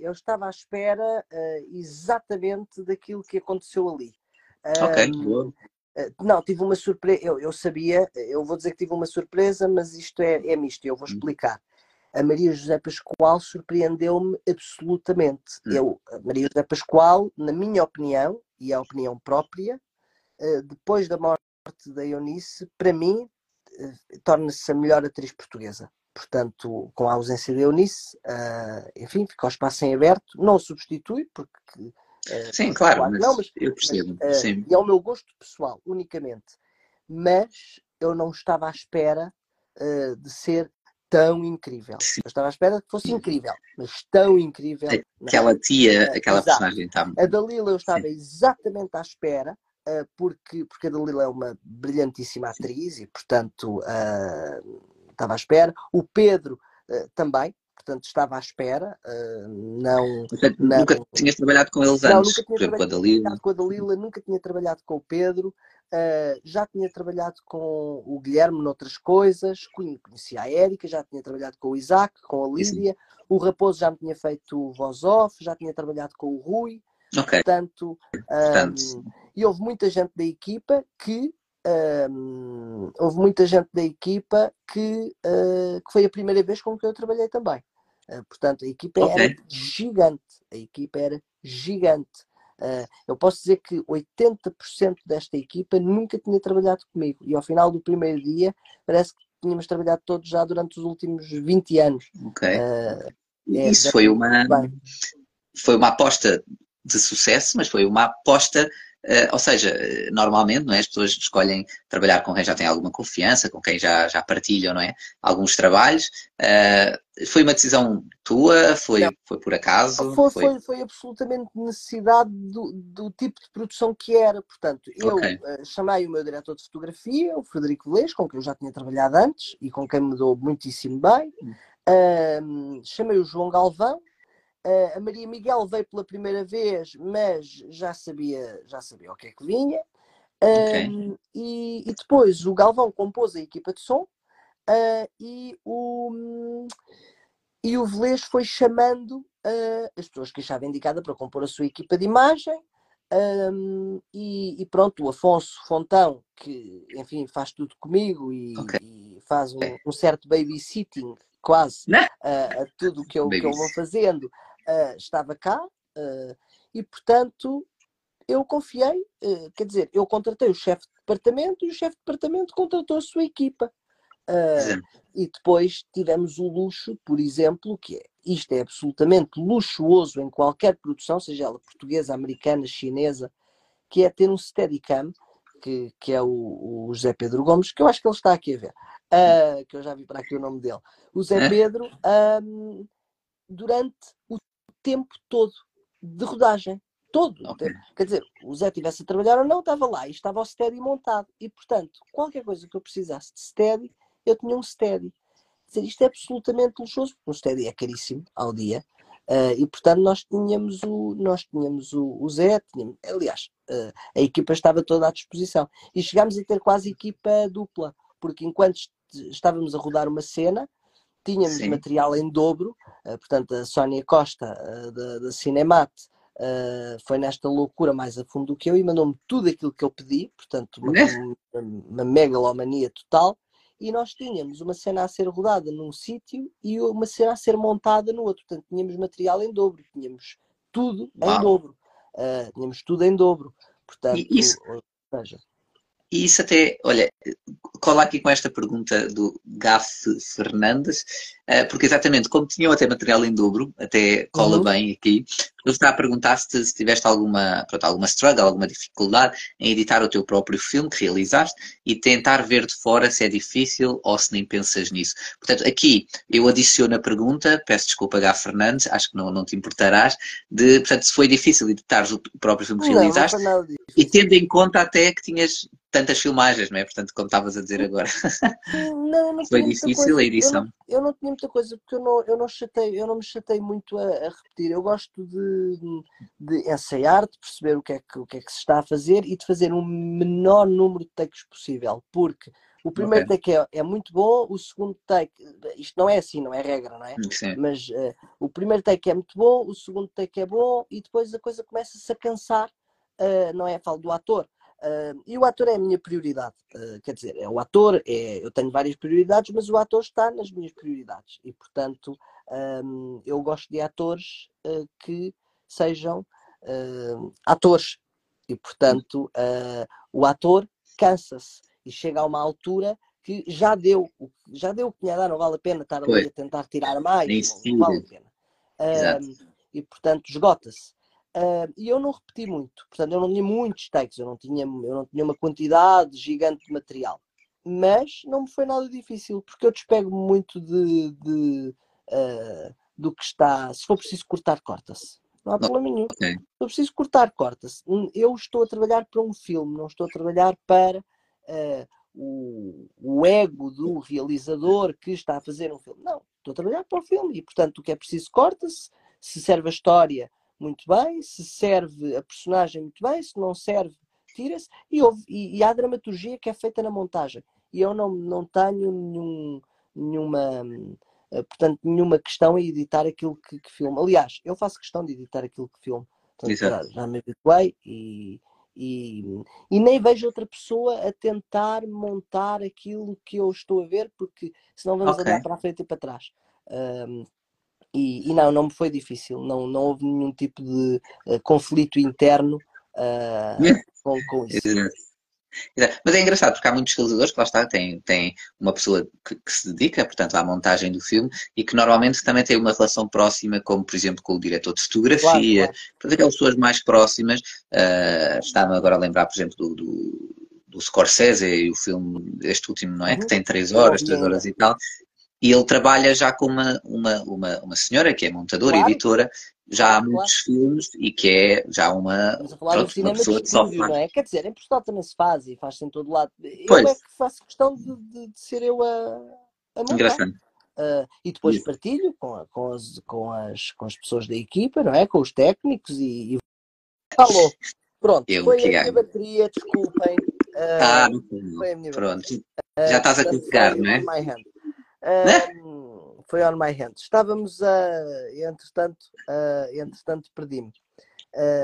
Speaker 2: eu estava à espera exatamente daquilo que aconteceu ali.
Speaker 1: Ok, boa.
Speaker 2: Eh, não, tive uma surpresa. Eu, eu, sabia, eu vou dizer que tive uma surpresa, mas isto é, é misto, eu vou hum. explicar. A Maria José Pascoal surpreendeu-me absolutamente. Hum. Eu, a Maria José Pascoal, na minha opinião, e a opinião própria, eh, depois da morte da Eunice, para mim, eh, torna-se a melhor atriz portuguesa. Portanto, com a ausência da Eunice, enfim, fica o espaço em aberto. Não substitui, porque
Speaker 1: eh, sim, claro, mas não, mas, eu percebo. Mas, sim.
Speaker 2: E é o meu gosto pessoal, unicamente. Mas eu não estava à espera uh, de ser tão incrível. Sim. Eu estava à espera que fosse incrível, mas tão incrível.
Speaker 1: Aquela não. tia, aquela Exato. personagem. Tá...
Speaker 2: A Dalila eu estava Sim. exatamente à espera, uh, porque, porque a Dalila é uma brilhantíssima atriz e, portanto, uh, estava à espera. O Pedro também, portanto estava à espera. Uh, não,
Speaker 1: portanto, não, Nunca tinhas trabalhado com eles não, antes,
Speaker 2: nunca tinha trabalhado com a Dalila. com a Dalila, nunca tinha trabalhado com o Pedro, uh, já tinha trabalhado com o Guilherme noutras coisas, conhecia a Érica, já tinha trabalhado com o Isaac, com a Lídia, Isso. o Raposo já me tinha feito voz off, já tinha trabalhado com o Rui.
Speaker 1: Okay.
Speaker 2: Portanto, portanto... Um, e houve muita gente da equipa que um, houve muita gente da equipa que, uh, que foi a primeira vez com que eu trabalhei também. Uh, portanto, a equipa okay. era gigante. A equipa era gigante. Uh, eu posso dizer que 80% desta equipa nunca tinha trabalhado comigo. E ao final do primeiro dia, parece que tínhamos trabalhado todos já durante os últimos 20 anos.
Speaker 1: Ok. É, Isso foi uma, foi uma aposta de sucesso, mas foi uma aposta Uh, ou seja, normalmente não é? as pessoas escolhem trabalhar com quem já tem alguma confiança, com quem já, já partilham não é? alguns trabalhos. Uh, foi uma decisão tua? Foi, foi por acaso?
Speaker 2: Foi, foi... foi, absolutamente necessidade do, do, tipo de produção que era. Portanto, eu okay. uh, chamei o meu diretor de fotografia, o Frederico Velez, com quem eu já tinha trabalhado antes e com quem me dou muitíssimo bem. Hum. chamei o João Galvão, a Maria Miguel veio pela primeira vez, mas já sabia, já sabia o que é que vinha. Okay. Um, e, e, depois o Galvão compôs a equipa de som uh, e o, e o Velez foi chamando uh, as pessoas que achava indicada para compor a sua equipa de imagem. Um, e, e, pronto, o Afonso Fontão, que enfim faz tudo comigo e, okay. e faz um, um, certo babysitting quase uh, a tudo que eu, que eu vou fazendo uh, estava cá uh, e, portanto, eu confiei, uh, quer dizer, eu contratei o chefe de departamento e o chefe de departamento contratou a sua equipa. e depois tivemos o luxo, por exemplo, que é, isto é absolutamente luxuoso em qualquer produção, seja ela portuguesa, americana, chinesa, que é ter um Steadicam, que, que é o, o José Pedro Gomes, que eu acho que ele está aqui a ver, uh, que eu já vi para aqui o nome dele. O Zé Pedro, um, durante o tempo todo de rodagem. Todo. Okay. Quer dizer, o Zé estivesse a trabalhar ou não, estava lá e estava o steady montado. E, portanto, qualquer coisa que eu precisasse de steady, eu tinha um steady. Quer dizer, isto é absolutamente luxuoso, porque um steady é caríssimo ao dia. Uh, e portanto nós tínhamos o, nós tínhamos o, o Zé, tínhamos, aliás, uh, a equipa estava toda à disposição. E chegámos a ter quase equipa dupla, porque enquanto estávamos a rodar uma cena, tínhamos Sim. material em dobro, uh, portanto a Sónia Costa da, da Cinemat foi nesta loucura mais a fundo do que eu e mandou-me tudo aquilo que eu pedi, portanto uma, né? uma, uma megalomania total e nós tínhamos uma cena a ser rodada num sítio e uma cena a ser montada no outro. Portanto, tínhamos material em dobro, tínhamos tudo Uau. em dobro. Uh, tínhamos tudo em dobro. Portanto,
Speaker 1: e isso, ou seja, e isso até, olha, cola aqui com esta pergunta do Gaf Fernandes, eh, porque exatamente como tinham até material em dobro, até cola uhum. bem aqui, eu estava a perguntar se, se tiveste alguma, pronto, alguma struggle, alguma dificuldade em editar o teu próprio filme que realizaste e tentar ver de fora se é difícil ou se nem pensas nisso. Portanto, aqui eu adiciono a pergunta, peço desculpa Gaf Fernandes, acho que não, não te importarás, de, portanto, se foi difícil editar o próprio filme que não, realizaste não e tendo em conta até que tinhas tantas filmagens, não é? Portanto, como estavas a dizer agora. Não, não Foi difícil a edição.
Speaker 2: Eu não, eu não, tinha muita coisa, porque eu não, eu não, chatei, eu não me chatei muito a, a, repetir. Eu gosto de, de ensaiar, de perceber o que, é que, o que é que se está a fazer e de fazer um menor número de takes possível, porque o primeiro okay. take é, é, muito bom, o segundo take, isto não é assim, não é regra, não é? Sim. Mas uh, o primeiro take é muito bom, o segundo take é bom e depois a coisa começa-se a cansar, uh, não é? Falo do ator Uh, e o ator é a minha prioridade. Uh, quer dizer, é o ator, é, eu tenho várias prioridades, mas o ator está nas minhas prioridades. E, portanto, um, eu gosto de atores uh, que sejam atores. E, portanto, o ator cansa-se e chega a uma altura que já deu, já deu o que tinha a dar, não vale a pena estar ali a tentar tirar mais, não, não vale a pena. e, portanto, esgota-se. Uh, e eu não repeti muito, portanto, eu não tinha muitos takes, eu não tinha, eu não tinha uma quantidade gigante de material, mas não me foi nada difícil, porque eu despego muito de, de uh, do que está. Se for preciso cortar, corta-se. Não há problema nenhum. Okay. Se for preciso cortar, corta-se. Eu estou a trabalhar para um filme, não estou a trabalhar para uh, o, o ego do realizador que está a fazer um filme. Não, estou a trabalhar para o filme e, portanto, o que é preciso, corta-se. Se serve a história muito bem, se serve a personagem muito bem, se não serve, tira-se. E, e, e, há dramaturgia que é feita na montagem. E eu não, não tenho nenhum, nenhuma, eh, portanto, nenhuma questão em editar aquilo que, que filmo. Aliás, eu faço questão de editar aquilo que filmo. Portanto, já, já me habituei e, e, e, nem vejo outra pessoa a tentar montar aquilo que eu estou a ver, porque senão vamos okay. andar para a frente e para trás. Um, e, e, não, não me foi difícil, não, não houve nenhum tipo de uh, conflito interno uh, com, com isso.
Speaker 1: Exato. Mas é engraçado porque há muitos realizadores que lá está, têm, têm uma pessoa que, que, se dedica, portanto, à montagem do filme e que normalmente também tem uma relação próxima, como por exemplo com o diretor de fotografia, claro, claro. aquelas pessoas mais próximas. Uh, Está-me agora a lembrar, por exemplo, do, do, do Scorsese e o filme, este último, não é? Uhum. Que tem três horas, três horas e tal. E ele trabalha já com uma, uma, uma, uma senhora que é montadora claro. e editora, já há muitos filmes e que é já uma,
Speaker 2: pronto, uma pessoa de estúdio, não é? Quer dizer, em Portugal também se faz e faz-se em todo lado. Pois. Eu é que faço questão de, de, de ser eu a, a montar. Engraçado. Uh, e depois Isso. partilho com, a, com, as, com, as, com as pessoas da equipa, não é? Com os técnicos e, e... falou. Pronto, eu foi a minha bateria, desculpem. Uh, ah,
Speaker 1: foi a minha pronto. Já estás a carregar, não é?
Speaker 2: Um, foi on my hand. Estávamos a. Entretanto, uh, entretanto perdi-me.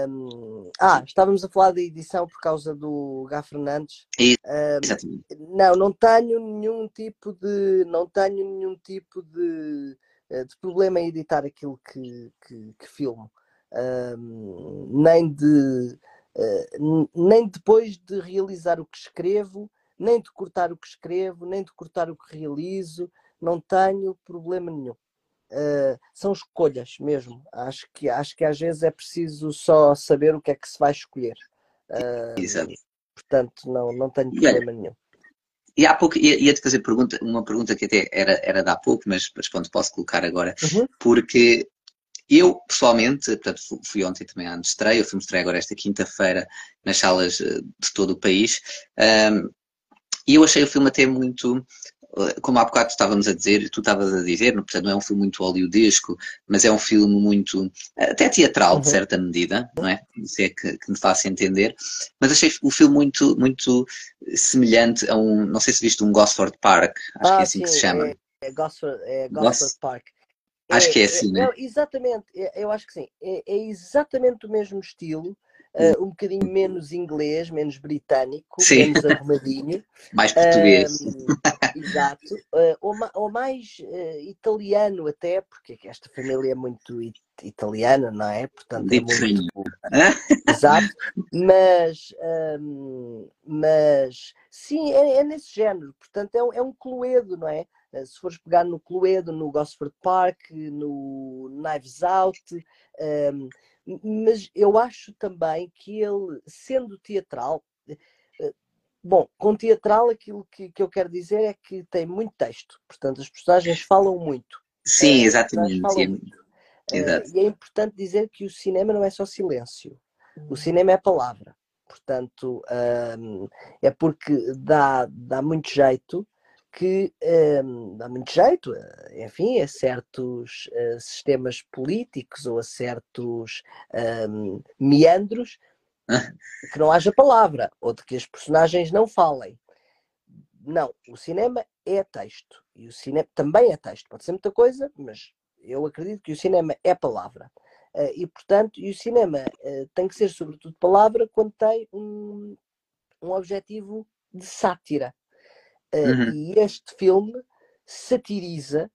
Speaker 2: Um, ah, estávamos a falar da edição por causa do Gá Fernandes. Um, não, não tenho nenhum tipo de. Não tenho nenhum tipo de, eh, de problema em editar aquilo que, que, que filmo. Um, nem de. Uh, nem depois de realizar o que escrevo, nem de cortar o que escrevo, nem de cortar o que realizo, não tenho problema nenhum. Uh, são escolhas mesmo. Acho que, acho que às vezes é preciso só saber o que é que se vai escolher. Uh, Exato. Portanto, não, não tenho problema nenhum.
Speaker 1: E há pouco ia-te fazer pergunta, uma pergunta que até era, era de há pouco, mas, mas pronto, posso colocar agora, uhum. porque eu, pessoalmente, portanto, fui ontem também à estreia, o filme estreia agora esta quinta-feira nas salas eh, de todo o país, um, e eu achei o filme até muito como há bocado estávamos a dizer, tu estavas a dizer, portanto, não é um filme muito hollywoodesco, mas é um filme muito, até teatral, de uhum. certa medida, não é? Se é que, que me faça entender. Mas achei o filme muito, muito semelhante a um, não sei se viste um Gosford Park, acho ah, que é assim sim, que se chama.
Speaker 2: É, é Gosford, é Gosford Park.
Speaker 1: Acho que é assim, é,
Speaker 2: né? exatamente, eu acho que sim. É, é exatamente o mesmo estilo, uh, um bocadinho menos inglês, menos britânico, Sim. menos arrumadinho.
Speaker 1: mais português.
Speaker 2: exato. Uh, ou, ou, mais uh, italiano até, porque esta família é muito it italiana, não é?
Speaker 1: Portanto, é muito...
Speaker 2: exato. Mas, um, mas sim, é, é, nesse género. Portanto, é um, é um cluedo, não é? se fores pegar no Cluedo, no Gosford Park, no Knives Out, um, mas eu acho também que ele, sendo teatral, eh, bom, com teatral aquilo que, que eu quero dizer é que tem muito texto, portanto as personagens falam muito.
Speaker 1: Sim, eh, exatamente. Falam muito.
Speaker 2: Exato. E é importante dizer que o cinema não é só silêncio, o cinema é palavra. Portanto, um, é porque dá, dá muito jeito que um, dá muito jeito, eh, enfim, a certos uh, sistemas políticos ou a certos um, meandros que não haja palavra ou de que as personagens não falem. Não, o cinema é texto e o cinema também é texto. Pode ser muita coisa, mas eu acredito que o cinema é palavra. Uh, e portanto, e o cinema uh, tem que ser sobretudo palavra quando tem um, um objetivo de sátira uhum. E este filme satiriza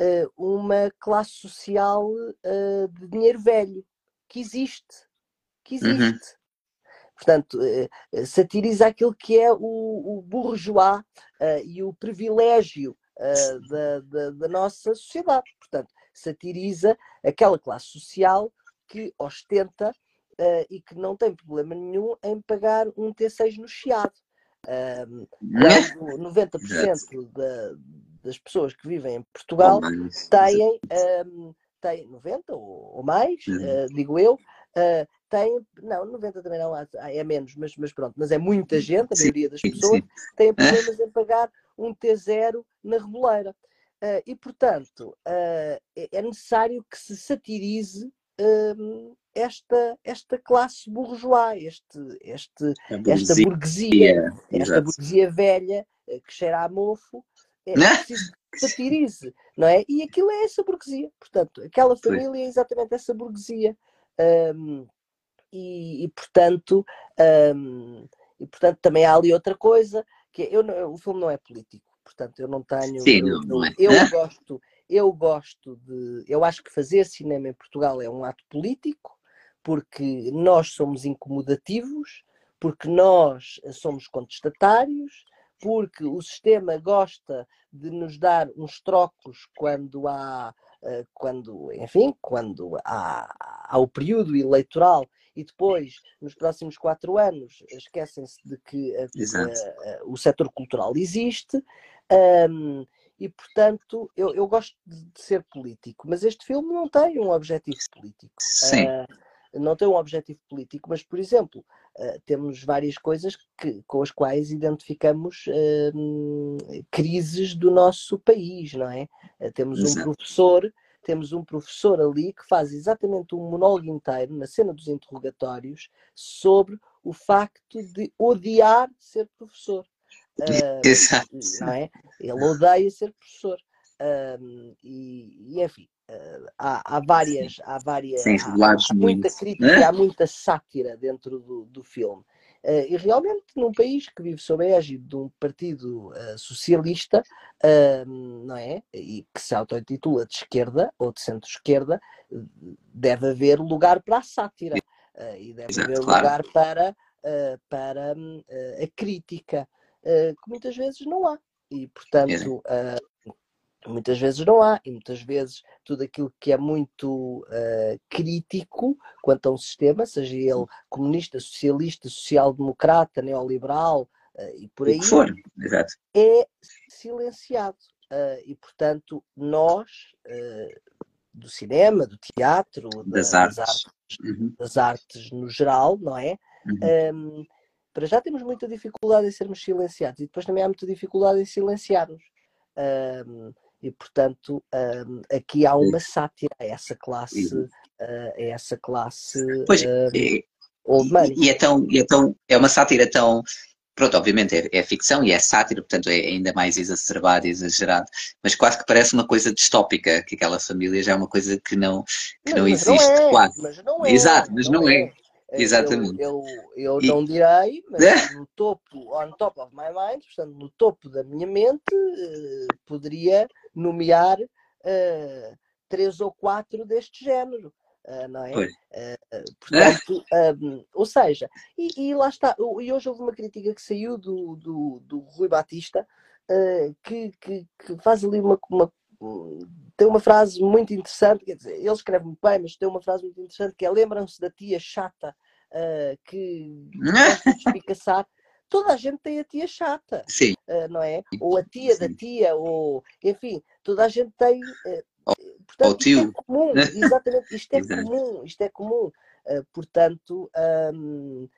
Speaker 2: uh, uma classe social uh, de dinheiro velho que existe. Que uhum. existe. Uhum. Portanto, satiriza aquilo que é o, o bourgeois e o privilégio da, da, da nossa sociedade. Portanto, satiriza aquela classe social que ostenta uh, e que não tem problema nenhum em pagar um T6 no Chiado. Um, quando 90% da, das pessoas que vivem em Portugal têm, um, têm 90 ou, ou mais, uh, digo eu, uh, têm, não, 90 também não, é menos, mas, mas pronto, mas é muita gente, a maioria das pessoas, têm problemas em pagar um T0 na reboleira. Uh, e, portanto, uh, é necessário que se satirize uh, esta, esta classe bourgeois, este, este, burguesia, esta burguesia, esta burguesia velha eh, que cheira a mofo, é preciso que satirize, não é? E aquilo é essa burguesia, portanto, aquela família é exatamente essa burguesia. Um, e, e, portanto, um, e portanto também há ali outra coisa, que é, eu, o filme não é político, portanto eu não tenho.
Speaker 1: Sim, eu, não, não é.
Speaker 2: eu gosto, eu gosto de. Eu acho que fazer cinema em Portugal é um ato político, porque nós somos incomodativos, porque nós somos contestatários, porque o sistema gosta de nos dar uns trocos quando há, eh, quando, enfim, quando há, há o período eleitoral e depois, nos próximos quatro anos, esquecem-se de que a, a, a, o setor cultural existe. Um, e, portanto, eu, eu gosto de, ser político, mas este filme não tem um objetivo político.
Speaker 1: Sim. Uh,
Speaker 2: não tem um objetivo político, mas, por exemplo, uh, temos várias coisas que, com as quais identificamos uh, crises do nosso país, não é? Temos Exato. um professor, temos um professor ali que faz exatamente um monólogo inteiro na cena dos interrogatórios sobre o facto de odiar ser professor.
Speaker 1: Exato.
Speaker 2: Não é? Ele odeia ser professor. e, e, enfim, Uh, há, há, várias, há várias
Speaker 1: Sim,
Speaker 2: há, há, muita crítica, há muita sátira dentro do, do filme. Uh, e realmente, num país que vive sob a égide de um partido uh, socialista, não é? E que se auto-intitula de esquerda ou de centro-esquerda, deve haver lugar para a sátira e deve Exato, haver claro. lugar para, para a crítica, que muitas vezes não há. E, portanto, muitas vezes não há, e muitas vezes tudo aquilo que é muito uh, crítico quanto a um sistema, seja ele comunista, socialista, social-democrata, neoliberal uh, e por aí,
Speaker 1: for. Exato.
Speaker 2: é silenciado. Uh, e portanto, nós, do cinema, do teatro,
Speaker 1: das,
Speaker 2: da,
Speaker 1: artes.
Speaker 2: Das, artes, uhum. das artes no geral, não é? Uhum. Um, para já temos muita dificuldade em sermos silenciados e depois também há muita dificuldade em silenciarmos. Um, e, portanto, um, aqui há uma sátira a essa classe, uh, a essa classe
Speaker 1: pois, é,
Speaker 2: old money.
Speaker 1: E é, tão, e é, tão, é uma sátira tão pronto, obviamente é, é, ficção e é sátira, portanto é ainda mais exacerbado e exagerado, mas quase que parece uma coisa distópica, que aquela família já é uma coisa que não, que não existe,
Speaker 2: não é,
Speaker 1: quase.
Speaker 2: Mas não é,
Speaker 1: Exato, mas não, não é. É.
Speaker 2: Exatamente. Eu, eu, eu e... não direi, mas é? no topo, on top of my mind, portanto, no topo da minha mente, uh, poderia nomear uh, três ou quatro deste género. Uh, não é? Portanto, um, ou seja, e, e, lá está, e hoje houve uma crítica que saiu do, do, do Rui Batista que, que, que, faz ali uma, uma, tem uma frase muito interessante, quer dizer, ele escreve muito bem, mas tem uma frase muito interessante que é lembram-se da tia chata que gosta de espicaçar. Toda a gente tem a tia chata, não é? Ou a tia Sim. da tia, ou enfim, toda a gente tem Portanto,
Speaker 1: tio.
Speaker 2: Isto é comum, exatamente, isto é comum, isto é comum. Uh, portanto, um,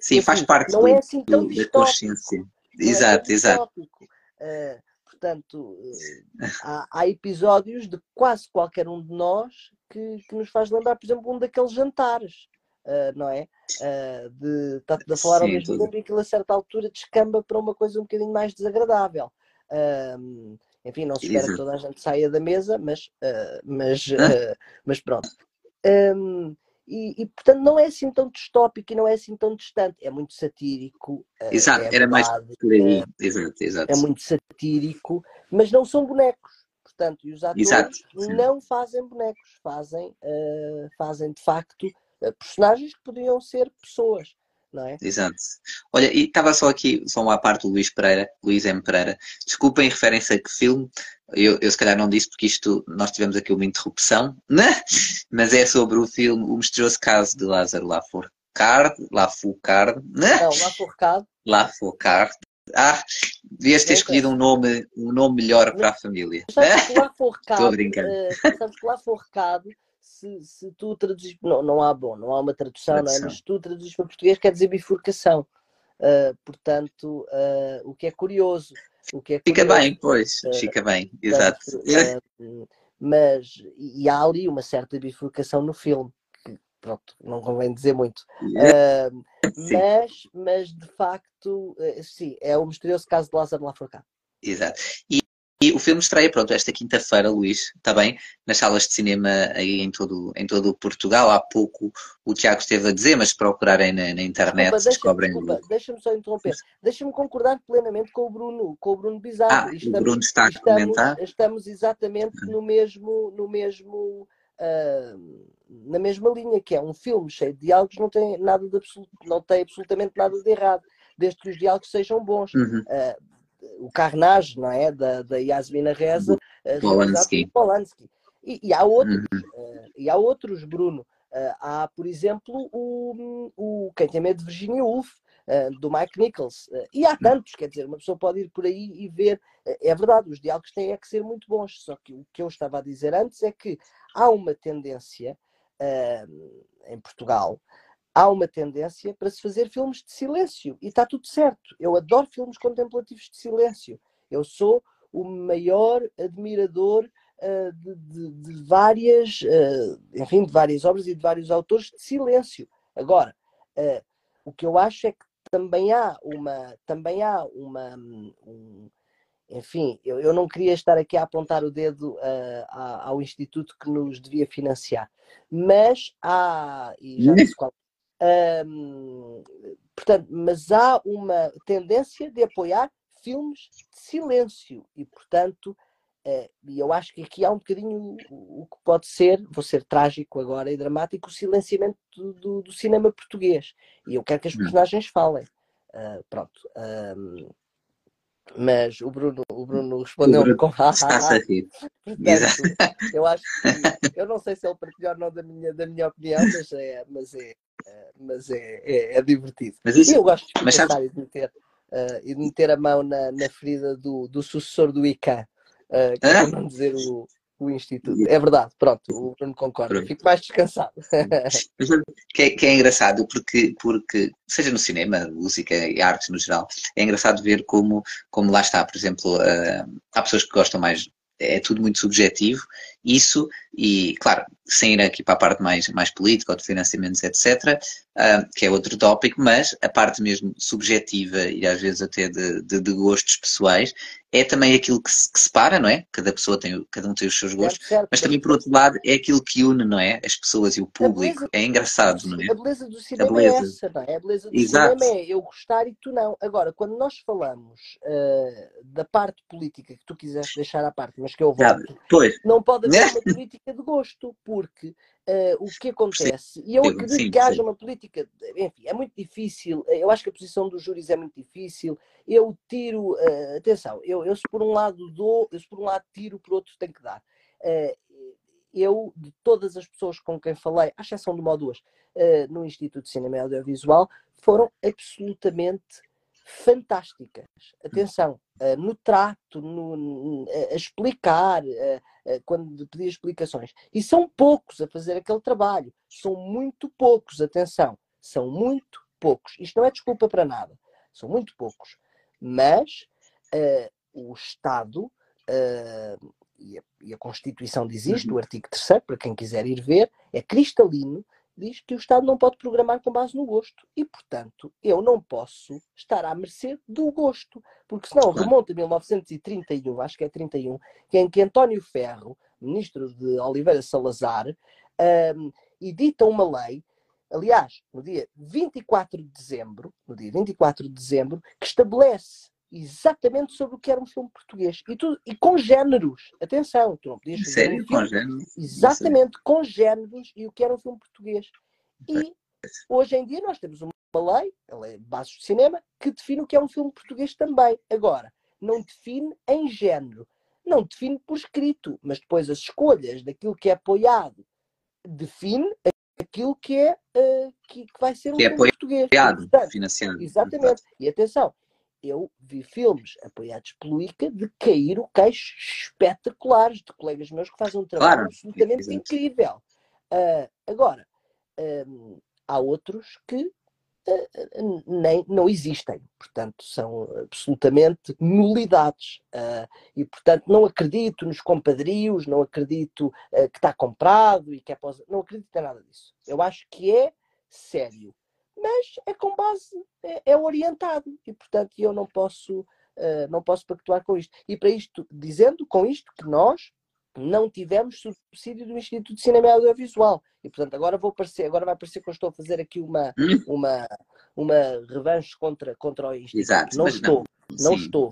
Speaker 1: Sim, enfim, faz parte
Speaker 2: não
Speaker 1: do,
Speaker 2: é assim tão
Speaker 1: do, da consciência. Exato, é exato.
Speaker 2: Uh, portanto, uh, há, há, episódios de quase qualquer um de nós que, que nos faz lembrar, por exemplo, um daqueles jantares. Uh, não é? Uh, de estar a falar Sim, ao mesmo tudo. tempo e aquilo a certa altura descamba para uma coisa um bocadinho mais desagradável. Uh, enfim, não se espera Exato. que toda a gente saia da mesa, mas, mas, mas pronto. Um, e, e, portanto não é assim tão distópico e não é assim tão distante, é muito satírico.
Speaker 1: Uh, exato, é era mais por aí. exato, exato.
Speaker 2: É muito satírico, mas não são bonecos. Portanto, e os atores exato, não fazem bonecos, fazem, fazem de facto personagens que poderiam ser pessoas não é?
Speaker 1: Exato. Olha, e estava só aqui, só uma parte do Luís Pereira, Luís M. Pereira. Desculpem referência a que filme, eu, eu se calhar não disse porque isto, nós tivemos aqui uma interrupção, né? mas é sobre o filme O Misterioso Caso de Lázaro Lafourcade, Lafourcade, né?
Speaker 2: Não, Lafourcade.
Speaker 1: Lafourcade. Ah, devias ter escolhido um nome, um nome melhor para a família.
Speaker 2: Sabes que Lafourcade, Estou a brincar. Uh, sabes que Lafourcade se, se tu traduzis, não, não há bom, não há uma tradução, tradução. Não é? mas se tu traduzis para português quer dizer bifurcação. Uh, portanto, uh, o que é curioso. O que é
Speaker 1: fica bem, pois, uh, fica bem, exato.
Speaker 2: mas, e há ali uma certa bifurcação no filme, que pronto, não convém dizer muito. mas, mas de facto, sim, é o misterioso caso de Lázaro Lafourcade.
Speaker 1: Exato. E e o filme estreia, pronto, esta quinta-feira, Luís, está bem? Nas salas de cinema aí em todo, em todo Portugal. Há pouco o Tiago esteve a dizer, mas procurarem na, na internet desculpa, descobrem.
Speaker 2: Deixa, deixa-me só interromper. Deixa-me concordar plenamente com o Bruno, com o Bruno Bizarro.
Speaker 1: Ah, estamos, o Bruno está a estamos, comentar.
Speaker 2: Estamos exatamente no mesmo, no mesmo uh, na mesma linha, que é um filme cheio de diálogos, não tem nada de absoluto, não tem absolutamente nada de errado, desde que os diálogos sejam bons.
Speaker 1: Uhum. Uh,
Speaker 2: o Carnage, não é? Da, da Yasmina Reza,
Speaker 1: eh, Polanski.
Speaker 2: Polanski. E, e, há outros, uhum. uh, e há outros, Bruno. Uh, há, por exemplo, o, o Quem Tem Medo de Virginia Woolf, do Mike Nichols. e há tantos, quer dizer, uma pessoa pode ir por aí e ver. é verdade, os diálogos têm é que ser muito bons. Só que o que eu estava a dizer antes é que há uma tendência em Portugal há uma tendência para se fazer filmes de silêncio e está tudo certo. Eu adoro filmes contemplativos de silêncio. Eu sou o maior admirador uh, de, de, de, várias, uh, enfim, de várias obras e de vários autores de silêncio. Agora, uh, o que eu acho é que também há uma, também há uma, um, enfim, eu, eu não queria estar aqui a apontar o dedo ao instituto que nos devia financiar, mas há, e já disse qual um, portanto, mas há uma tendência de apoiar filmes de silêncio e, portanto, uh, e eu acho que aqui há um bocadinho o, que pode ser, vou ser trágico agora e dramático, o silenciamento do, do, cinema português. E eu quero que as hum. personagens falem. Uh, pronto. Um, mas o Bruno, o Bruno respondeu-me com
Speaker 1: Está-se a rir.
Speaker 2: Portanto, eu acho que eu não sei se ele partilhou ou não da minha, da minha opinião, mas é, mas é, mas é, é, é divertido.
Speaker 1: Mas isso,
Speaker 2: eu gosto de
Speaker 1: mas
Speaker 2: pensar e de meter, uh, e de meter a mão na, na ferida do, do sucessor do ICANN, uh, que é não dizer o, o Instituto. É verdade, pronto, o Bruno concorda. Pronto. Fico mais descansado.
Speaker 3: que, é, que é engraçado, porque, porque, seja no cinema, música e artes no geral, é engraçado ver como, como lá está, por exemplo, uh, há pessoas que gostam mais é tudo muito subjetivo, isso, e claro, sem ir aqui para a parte mais, mais política ou de financiamentos, etc., uh, que é outro tópico, mas a parte mesmo subjetiva e às vezes até de, de, de gostos pessoais é também aquilo que, se, que separa, não é? Cada pessoa tem, cada um tem os seus gostos, certo, mas também por outro lado é aquilo que une, não é? As pessoas e o público. Beleza, é engraçado, não é?
Speaker 2: A beleza do cinema é beleza. é essa, não é? A beleza do Exato. cinema é eu gostar e tu não. Agora, quando nós falamos uh, da parte política que tu quiseste deixar à parte, mas que eu volto,
Speaker 3: pois.
Speaker 2: não pode haver uma política de gosto, porque Uh, o que acontece, sim, e eu acredito sim, que haja sim. uma política, enfim, é muito difícil, eu acho que a posição dos júris é muito difícil, eu tiro, uh, atenção, eu, eu se por um lado dou, eu se por um lado tiro, por outro tenho que dar. Uh, eu, de todas as pessoas com quem falei, à exceção de uma ou duas, no Instituto de Cinema e Audiovisual, foram absolutamente fantásticas. Atenção, no trato, no, a explicar, quando pedia explicações. E são poucos a fazer aquele trabalho. São muito poucos, atenção, são muito poucos. Isto não é desculpa para nada. São muito poucos. Mas uh, o Estado, uh, e, a, e, a, Constituição diz isto, uhum. o artigo 3 para quem quiser ir ver, é cristalino diz que o Estado não pode programar com base no gosto. E, portanto, eu não posso estar à mercê do gosto. Porque senão remonta a 1931, acho que é 31, que é em que António Ferro, ministro de Oliveira Salazar, um, edita uma lei, aliás, no dia 24 de dezembro, no dia 24 de dezembro, que estabelece exatamente sobre o que era um filme português. E, tudo, e com géneros. Atenção, tu não podias
Speaker 3: fazer Sério? Um com géneros?
Speaker 2: Exatamente, com géneros e o que era um filme português. E hoje em dia nós temos uma lei, a lei de bases de cinema, que define o que é um filme português também. Agora, não define em género. Não define por escrito, mas depois as escolhas daquilo que é apoiado define aquilo que é uh, que, que, vai ser um
Speaker 3: que
Speaker 2: é filme é português.
Speaker 3: Portanto, financiado.
Speaker 2: Exatamente. E atenção, eu vi filmes apoiados pelo ICA de cair o queixo espetaculares de colegas meus que fazem um trabalho claro, absolutamente exatamente. incrível. Uh, agora, um, há outros que uh, nem, não existem, portanto, são absolutamente nulidades. Uh, e, portanto, não acredito nos compadrios, não acredito que está comprado e que é pós... Não acredito em nada disso. Eu acho que é sério mas é com base, é, é orientado e portanto eu não posso, uh, não posso pactuar com isto. E para isto, dizendo com isto que nós não tivemos subsídio do Instituto de Cinema e Audiovisual. E portanto agora vou parecer, agora vai parecer que eu estou a fazer aqui uma, hum? uma, uma revanche contra, contra o Instituto.
Speaker 3: Exato,
Speaker 2: não estou, não, não estou.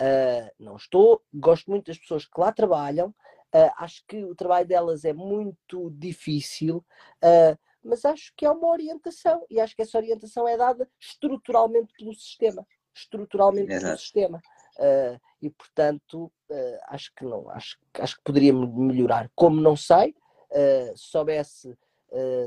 Speaker 2: Uh, não estou, gosto muito das pessoas que lá trabalham, uh, acho que o trabalho delas é muito difícil, uh, mas acho que é uma orientação e acho que essa orientação é dada estruturalmente pelo sistema, estruturalmente Exato. pelo sistema. Uh, e portanto uh, acho que não acho, acho que poderia melhorar como não sei uh, soubesse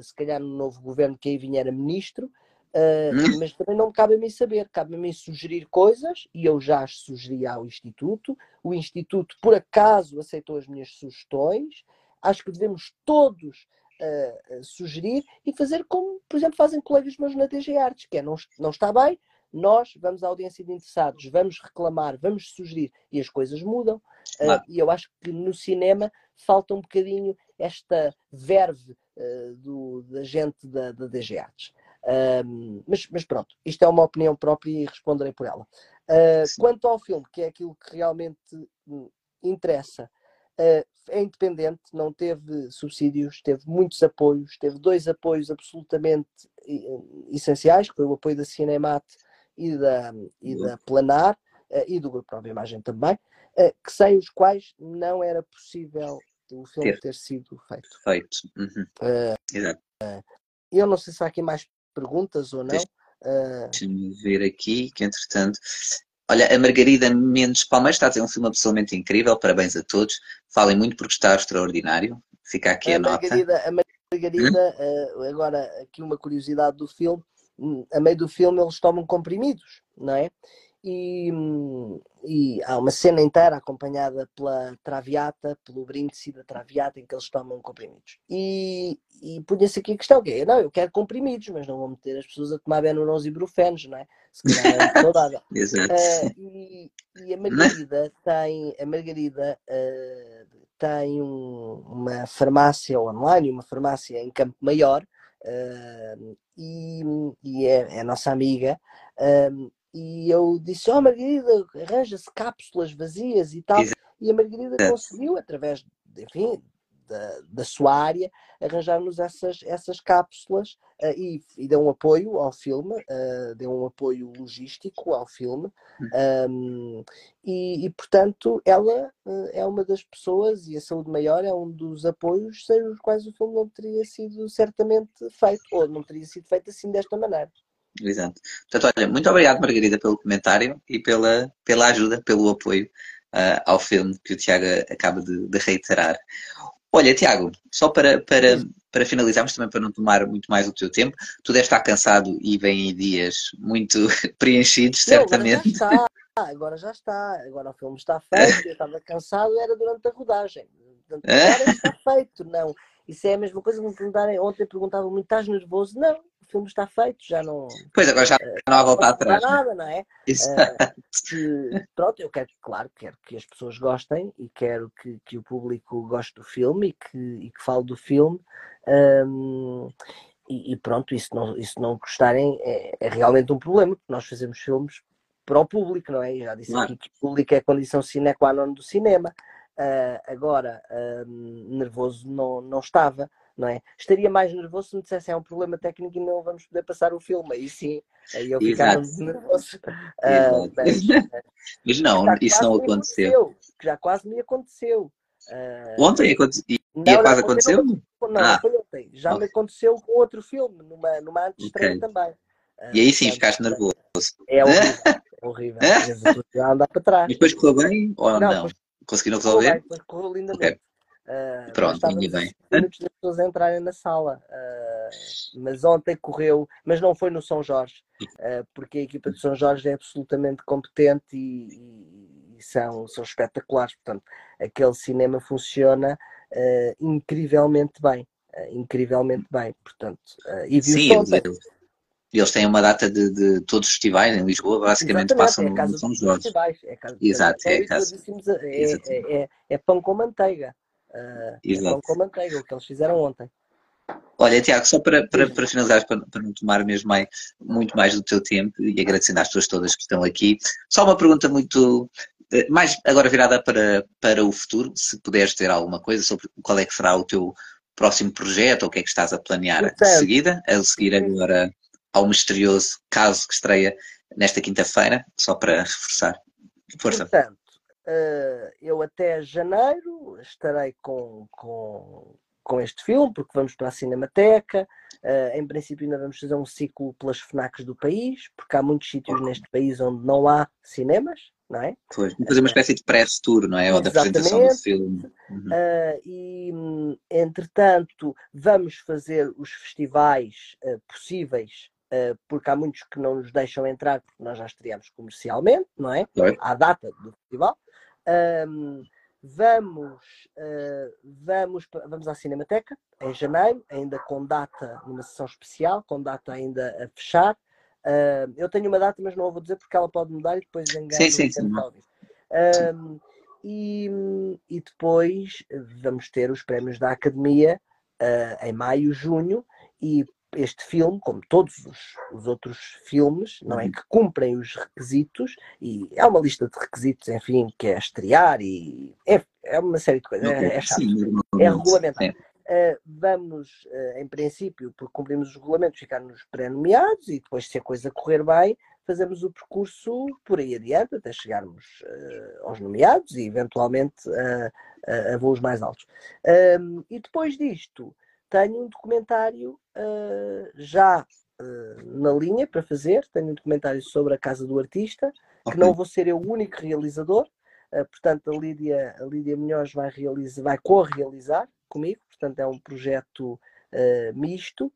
Speaker 2: se calhar no novo governo que aí vinha era ministro hum. mas também não me cabe a mim saber cabe a mim sugerir coisas e eu já as sugeri ao Instituto o Instituto por acaso aceitou as minhas sugestões acho que devemos todos uh, sugerir e fazer como, por exemplo, fazem colegas meus na DG Artes, que é não, não está bem, nós vamos à audiência de interessados, vamos reclamar, vamos sugerir e as coisas mudam. Uh, e eu acho que no cinema falta um bocadinho esta verve uh, do, da gente da, da DG Artes. Uh, mas, mas, pronto, isto é uma opinião própria e responderei por ela. quanto ao filme, que é aquilo que realmente hum, interessa, é independente, não teve subsídios, teve muitos apoios, teve dois apoios absolutamente essenciais, que foi o apoio da Cinemat e da, e da Planar, uh, e do Grupo Nova Imagem também, uh, que sem os quais não era possível o filme ter, ter sido feito.
Speaker 3: Feito. Uhum. Exato.
Speaker 2: eu não sei se há aqui mais perguntas ou não.
Speaker 3: Deixa-me ver aqui, que entretanto Olha, a Margarida Mendes Palmeiras está a dizer um filme absolutamente incrível, parabéns a todos. Falem muito porque está extraordinário. Fica aqui a, a
Speaker 2: Margarida, nota. A Margarida, hum? agora aqui uma curiosidade do filme, hum, a meio do filme eles tomam comprimidos, não é? E, e, há uma cena inteira acompanhada pela Traviata, pelo brindisi da Traviata, em que eles tomam comprimidos. E, e punha-se aqui a questão, que é, não, eu quero comprimidos, mas não vou meter as pessoas a tomar Benurons e Brufenos, não é? Se calhar é saudável.
Speaker 1: Exato.
Speaker 2: Uh, e, e, a Margarida tem, a Margarida uh, tem um, uma farmácia online, uma farmácia em Campo Maior, uh, e, e é, é, nossa amiga, e eu disse, oh Margarida, arranja-se cápsulas vazias e tal. Exato. E a Margarida conseguiu, através, enfim, da, da sua área, arranjar-nos essas, essas cápsulas uh, e, e deu um apoio ao filme, uh, deu um apoio logístico ao filme. Um, e, e, portanto, ela uh, é uma das pessoas, e a Saúde Maior é um dos apoios sem os quais o filme não teria sido certamente feito, ou não teria sido feito assim desta maneira.
Speaker 1: Exato. Portanto, olha, muito obrigado, Margarida, pelo comentário e pela, pela ajuda, pelo apoio uh, ao filme que o Tiago acaba de, de, reiterar. Olha, Tiago, só para, para, para finalizarmos, também para não tomar muito mais o teu tempo, tu deves estar cansado e vêm dias muito preenchidos, certamente.
Speaker 2: Agora já está, agora já está. Agora o filme está feito, eu estava cansado, era durante a rodagem. Portanto, agora está feito, não. Isso é a mesma coisa que me perguntarem. Ontem perguntavam muito: estás nervoso? Não, o filme está feito, já não.
Speaker 1: Pois agora já uh, não há volta atrás.
Speaker 2: Não nada, não é? Uh, pronto, eu quero, claro, quero que as pessoas gostem e quero que, que o público goste do filme e que, e que fale do filme. Um, e, e, pronto, isso não, isso não gostarem é, é, realmente um problema, porque nós fazemos filmes para o público, não é? Eu já disse claro. aqui que o público é a condição sine qua non do cinema. Uh, agora, uh, nervoso não, não estava, não é? Estaria mais nervoso se me dissessem é um problema técnico e não vamos poder passar o filme. Aí sim, aí eu ficava nervoso. Uh,
Speaker 1: mas, mas, não, isso não aconteceu.
Speaker 2: Já quase me aconteceu.
Speaker 1: ontem aconteceu? E, não, quase aconteceu? Não,
Speaker 2: não ah. foi ontem. Já me aconteceu com outro filme, numa, numa antestreia okay. também.
Speaker 1: E aí sim ficaste nervoso.
Speaker 2: É horrível. É horrível. já andar para trás.
Speaker 1: Mas depois correu bem ou não? não? Conseguiram resolver?
Speaker 2: Correu, correu lindamente. Okay.
Speaker 1: Uh, Pronto, ainda bem.
Speaker 2: Muitas das pessoas entrarem na sala, uh, mas ontem correu, mas não foi no São Jorge, uh, porque a equipa de São Jorge é absolutamente competente e, e, são, são espetaculares. Portanto, aquele cinema funciona incrivelmente bem, incrivelmente bem. Portanto, e viu Sim,
Speaker 1: eles têm uma data de, de todos os festivais em Lisboa, basicamente passam é no São Jorge.
Speaker 2: É casa
Speaker 1: Exato,
Speaker 2: é,
Speaker 1: é, casa.
Speaker 2: É, é, é, é, pão com manteiga. Uh, é pão com manteiga, o que eles fizeram ontem.
Speaker 1: Olha, Tiago, só para, para, para finalizar, para, para, não tomar mesmo mais, muito mais do teu tempo e agradecendo às pessoas todas que estão aqui, só uma pergunta muito, eh, mais agora virada para, para o futuro, se puderes ter alguma coisa sobre qual é que será o teu próximo projeto ou o que é que estás a planear de seguida, a seguir agora ao misterioso caso que estreia nesta quinta-feira, só para reforçar. Força.
Speaker 2: Portanto, uh, eu até janeiro estarei com, com, com este filme, porque vamos para a Cinemateca. Uh, em princípio, ainda vamos fazer um ciclo pelas FNACs do país, porque há muitos sítios neste país onde não há cinemas, não é?
Speaker 1: Pois, vamos fazer uma espécie de press tour, não é? Ou da apresentação do filme. Uhum.
Speaker 2: Uh, e, entretanto, vamos fazer os festivais uh, possíveis porque há muitos que não nos deixam entrar porque nós já estreamos comercialmente, não é? é. À data do festival. Um, vamos, uh, vamos, vamos à Cinemateca em janeiro, ainda com data numa sessão especial, com data ainda a fechar. Uh, eu tenho uma data, mas não a vou dizer porque ela pode mudar e depois engano.
Speaker 1: Sim, sim, sim.
Speaker 2: Um, e, e depois vamos ter os prémios da Academia uh, em maio, junho, e este filme, como todos os, os, outros filmes, não é? Uhum. Que cumprem os requisitos, e há uma lista de requisitos, enfim, que é estrear e é, é uma série de coisas, é, é chato, é regulamentar. Uh, vamos, uh, em princípio, por cumprirmos os regulamentos, ficar nos pré-nomeados e depois, se a coisa correr bem, fazemos o percurso por aí adiante até chegarmos uh, aos nomeados e, eventualmente, a voos mais altos. e depois disto, tenho um documentário uh, já uh, na linha para fazer. Tenho um documentário sobre a Casa do Artista, que okay. não vou ser eu o único realizador. Uh, portanto, a Lídia, a Lídia Munhoz vai, realizar, vai co-realizar comigo. Portanto, é um projeto misto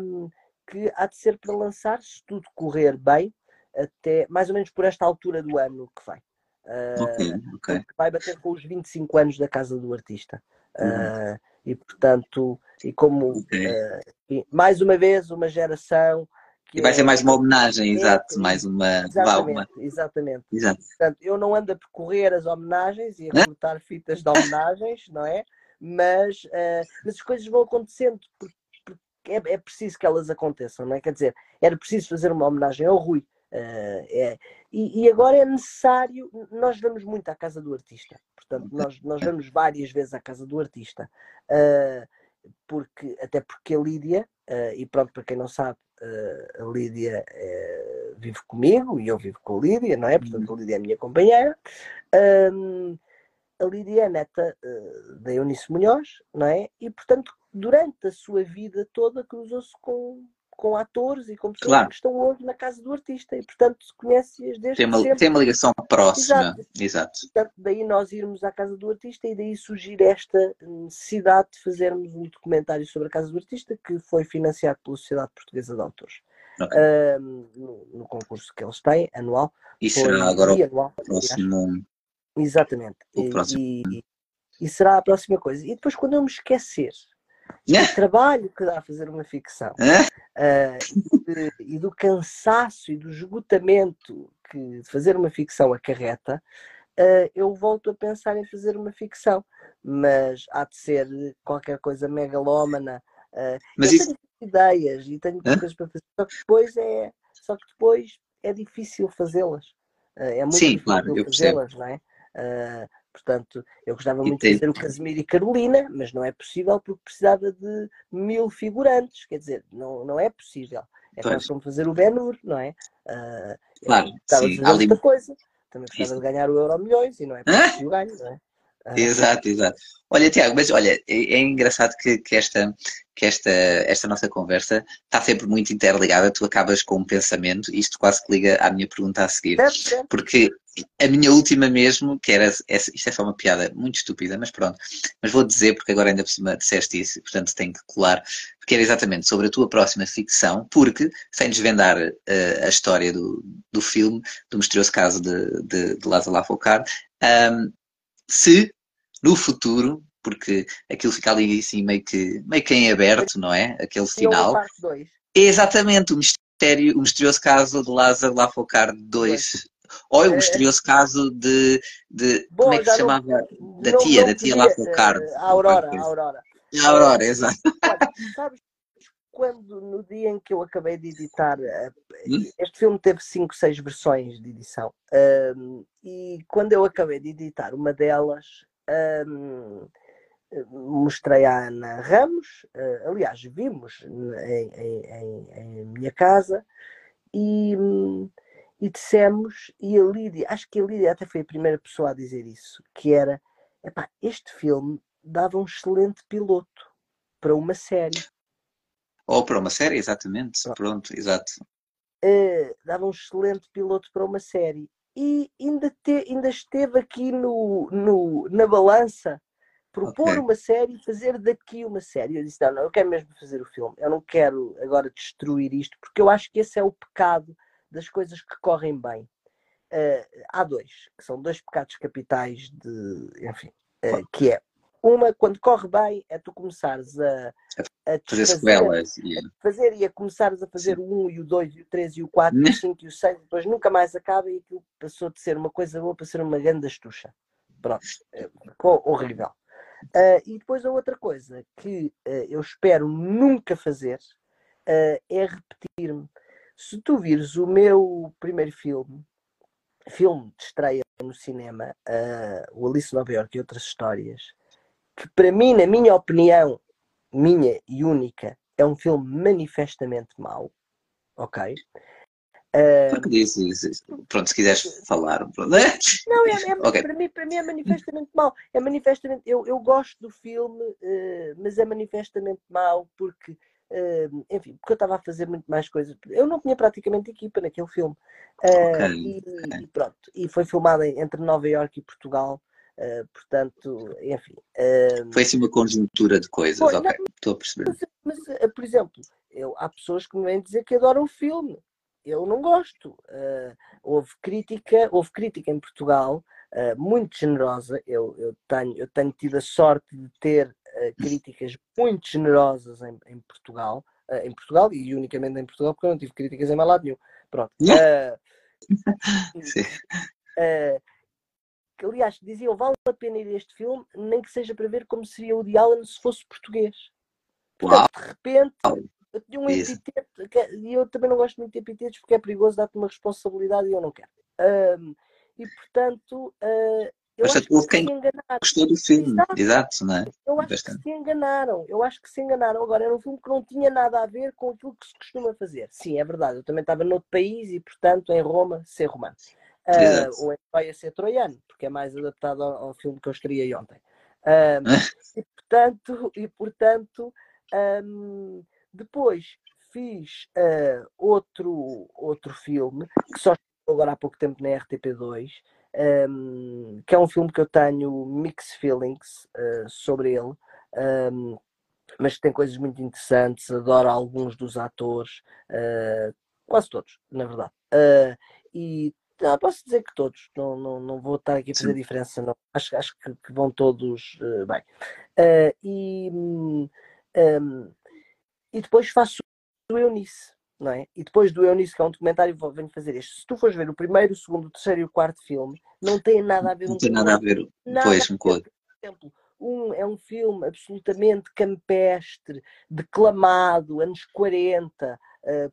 Speaker 2: um, que há de ser para lançar, se tudo correr bem, até mais ou menos por esta altura do ano que vai. Uh,
Speaker 1: Ok, ok.
Speaker 2: vai bater com os 25 anos da casa do artista.
Speaker 1: Uhum.
Speaker 2: Uh, e portanto, e como
Speaker 1: Ok.
Speaker 2: uh, e mais uma vez uma geração que
Speaker 1: E vai ser
Speaker 2: é-
Speaker 1: mais uma homenagem, exato, mais uma. Vá, uma.
Speaker 2: Exatamente, exatamente.
Speaker 1: Exato.
Speaker 2: Portanto, eu não ando a percorrer as homenagens e a cortar fitas de homenagens, não é? Mas, eh, mas as coisas vão acontecendo porque, porque é, é preciso que elas aconteçam, não é? Quer dizer, era preciso fazer uma homenagem ao Rui. Eh, é, e, e agora é necessário. Nós vamos muito à casa do artista, portanto, nós, nós vamos várias vezes à casa do artista, eh, porque, até porque a Lídia, eh, e pronto, para quem não sabe, a Lídia eh, vive comigo e eu vivo com a Lídia, não é? Portanto, a Lídia é a minha companheira. A Lídia é neta eh, da Eunice Munhoz, não é? E, portanto, durante a sua vida toda cruzou-se com, com atores e com pessoas
Speaker 1: Claro.
Speaker 2: que estão hoje na casa do artista e, portanto, se conhece-as desde
Speaker 1: Tem uma,
Speaker 2: sempre.
Speaker 1: tem uma ligação próxima.
Speaker 2: Exato.
Speaker 1: Exato.
Speaker 2: Portanto, daí nós irmos à casa do artista e daí surgir esta necessidade de fazermos um documentário sobre a casa do artista que foi financiado pela Sociedade Portuguesa de Autores.
Speaker 1: Ok.
Speaker 2: Ahm, no, no concurso que eles têm, anual.
Speaker 1: E será agora o
Speaker 2: aliás.
Speaker 1: próximo.
Speaker 2: Exatamente.
Speaker 1: O próximo.
Speaker 2: E, e- e será a próxima coisa. E depois, quando eu me esquecer do trabalho que dá a fazer uma ficção ah, e, do cansaço e do esgotamento que fazer uma ficção acarreta, ah, eu volto a pensar em fazer uma ficção. Mas há de ser qualquer coisa megalómana. ah,
Speaker 1: Mas
Speaker 2: eu
Speaker 1: isso.
Speaker 2: tenho ideias e tenho coisas para fazer, só que depois é, só que depois é difícil fazê-las. É muito
Speaker 1: Sim,
Speaker 2: difícil
Speaker 1: claro,
Speaker 2: fazê-las, não é? Portanto, eu gostava muito de fazer o Casimiro e Carolina, mas não é possível porque precisava de mil figurantes, quer dizer, não, não é possível. É
Speaker 1: Pois.
Speaker 2: como fazer o Ben-Hur, não é? Eu
Speaker 1: Claro,
Speaker 2: gostava
Speaker 1: sim,
Speaker 2: de fazer outra coisa. Também gostava
Speaker 1: Isso.
Speaker 2: de ganhar o Euro Milhões e não é o ganho, não é? Ah,
Speaker 1: Exato, exato. Olha, Tiago, mas olha, é, é engraçado que, que esta, que esta, esta nossa conversa está sempre muito interligada. Tu acabas com um pensamento, isto quase que liga à minha pergunta a seguir. Porque a minha última mesmo, que era, isto é só uma piada muito estúpida, mas pronto, mas vou dizer porque agora ainda por cima disseste isso, portanto tenho que colar, porque era exatamente sobre a tua próxima ficção, porque, sem desvendar eh, a história do, do filme, do misterioso caso de, de, de Lázaro Lafocar, ahm, se no futuro, porque aquilo fica ali assim meio que, meio que em aberto, não é? Aquele final.
Speaker 2: a parte 2.
Speaker 1: É exatamente o mistério, o misterioso caso de Lázaro Lafocar 2. Ou é o misterioso caso de, de
Speaker 2: Bom,
Speaker 1: como é que se
Speaker 2: já não-
Speaker 1: chamava? Da tia,
Speaker 2: não
Speaker 1: da tia Lafocar.
Speaker 2: eh, A Aurora, a. Aurora.
Speaker 1: A Aurora, exato.
Speaker 2: Olha, sabes, quando no dia em que eu acabei de editar, eh,
Speaker 1: Hum?
Speaker 2: este filme teve 5, 6 versões de edição, ahm, e quando eu acabei de editar uma delas, ahm, mostrei à Ana Ramos, eh, aliás, vimos em, em- em- minha casa, e, e dissemos, e a Lídia, acho que a Lídia até foi a primeira pessoa a dizer isso, que era, este filme dava um excelente piloto para uma série.
Speaker 1: Ou para uma série, exatamente. Pronto, exato.
Speaker 2: Eh, dava um excelente piloto para uma série. E ainda, te- ainda esteve aqui no, no- na balança propor
Speaker 1: Ok.
Speaker 2: uma série e fazer daqui uma série. Eu disse: não, não, eu quero mesmo fazer o filme. Eu não quero agora destruir isto, porque eu acho que esse é o pecado das coisas que correm bem. Eh, há dois, que são dois pecados capitais de, enfim, eh, que é uma, quando corre bem, é tu começares a, a
Speaker 1: Fazer sequelas. E...
Speaker 2: fazer e a começares a fazer o 1 e o 2 e o 3 e o 4 e
Speaker 1: Né?
Speaker 2: o 5 e o 6, depois nunca mais acaba e aquilo passou de ser uma coisa boa para ser uma grande astucha. Pronto, eh, ficou horrível. Ah, e depois a outra coisa que ah, eu espero nunca fazer ah, é repetir-me. Se tu vires o meu primeiro filme, filme de estreia no cinema, o Alice Nova York e outras histórias, que para mim, na minha opinião, minha e única, é um filme manifestamente mau, ok? Ah,
Speaker 1: Porque isso? Pronto, se quiseres falar. Pronto. né?
Speaker 2: Não, é, é-
Speaker 1: Ok.
Speaker 2: para, mim, para mim é manifestamente mau. É manifestamente, eu, eu gosto do filme, eh, mas é manifestamente mau porque, eh, enfim, porque eu estava a fazer muito mais coisas. Eu não tinha praticamente equipa naquele filme. Eh,
Speaker 1: Ok,
Speaker 2: e,
Speaker 1: ok.
Speaker 2: e pronto. E foi filmado entre Nova Iorque e Portugal. Eh, portanto, enfim. eh,
Speaker 1: Foi assim uma conjuntura de coisas.
Speaker 2: Foi,
Speaker 1: ok, estou a perceber.
Speaker 2: mas, mas, eh, por exemplo, eu, há pessoas que me vêm dizer que adoram o filme. eu não gosto. Uh, houve crítica, houve crítica em Portugal uh, muito generosa. Eu, eu, tenho, eu tenho tido a sorte de ter uh, críticas muito generosas em, em Portugal, em Portugal e unicamente em Portugal, porque eu não tive críticas em mais lado nenhum. Pronto.
Speaker 3: Sim.
Speaker 2: Que, aliás, diziam vale a pena ir a este filme, nem que seja para ver como seria o de Alan se fosse português. Portanto, de repente, eu tinha um epiteto, e eu também não gosto muito de epitetos porque é perigoso dar-te uma responsabilidade e eu não quero. Um, e portanto, uh, eu
Speaker 3: Mas
Speaker 2: acho
Speaker 3: que quem gostou do filme, exato, exato não é?
Speaker 2: Eu acho Bastante. que se enganaram, eu acho que se enganaram. Agora, era um filme que não tinha nada a ver com aquilo que se costuma fazer. Sim, é verdade, eu também estava noutro país e, portanto, em Roma, ser romano. Uh, ou em Troia, ser troiano, porque é mais adaptado ao, ao filme que eu estreiei ontem. Uh, e, portanto, e, portanto um, depois fiz uh, outro, outro filme que só agora há pouco tempo na RTP2, um, que é um filme que eu tenho mixed feelings uh, sobre ele, um, mas que tem coisas muito interessantes. Adoro alguns dos atores, uh, quase todos, na verdade. e não, posso dizer que todos, não, não, não vou estar aqui a fazer Sim. diferença, não. Acho, acho que, que vão todos bem. e. Um, e depois faço o Eunice, não é? E depois do Eunice, que é um documentário, venho fazer este. Se tu fores ver o primeiro, o segundo, o terceiro e o quarto filme, não tem nada a ver
Speaker 3: Não tem nada a ver, nada pois, um com Por
Speaker 2: exemplo, um é um filme absolutamente campestre, declamado, anos 40, uh, eh,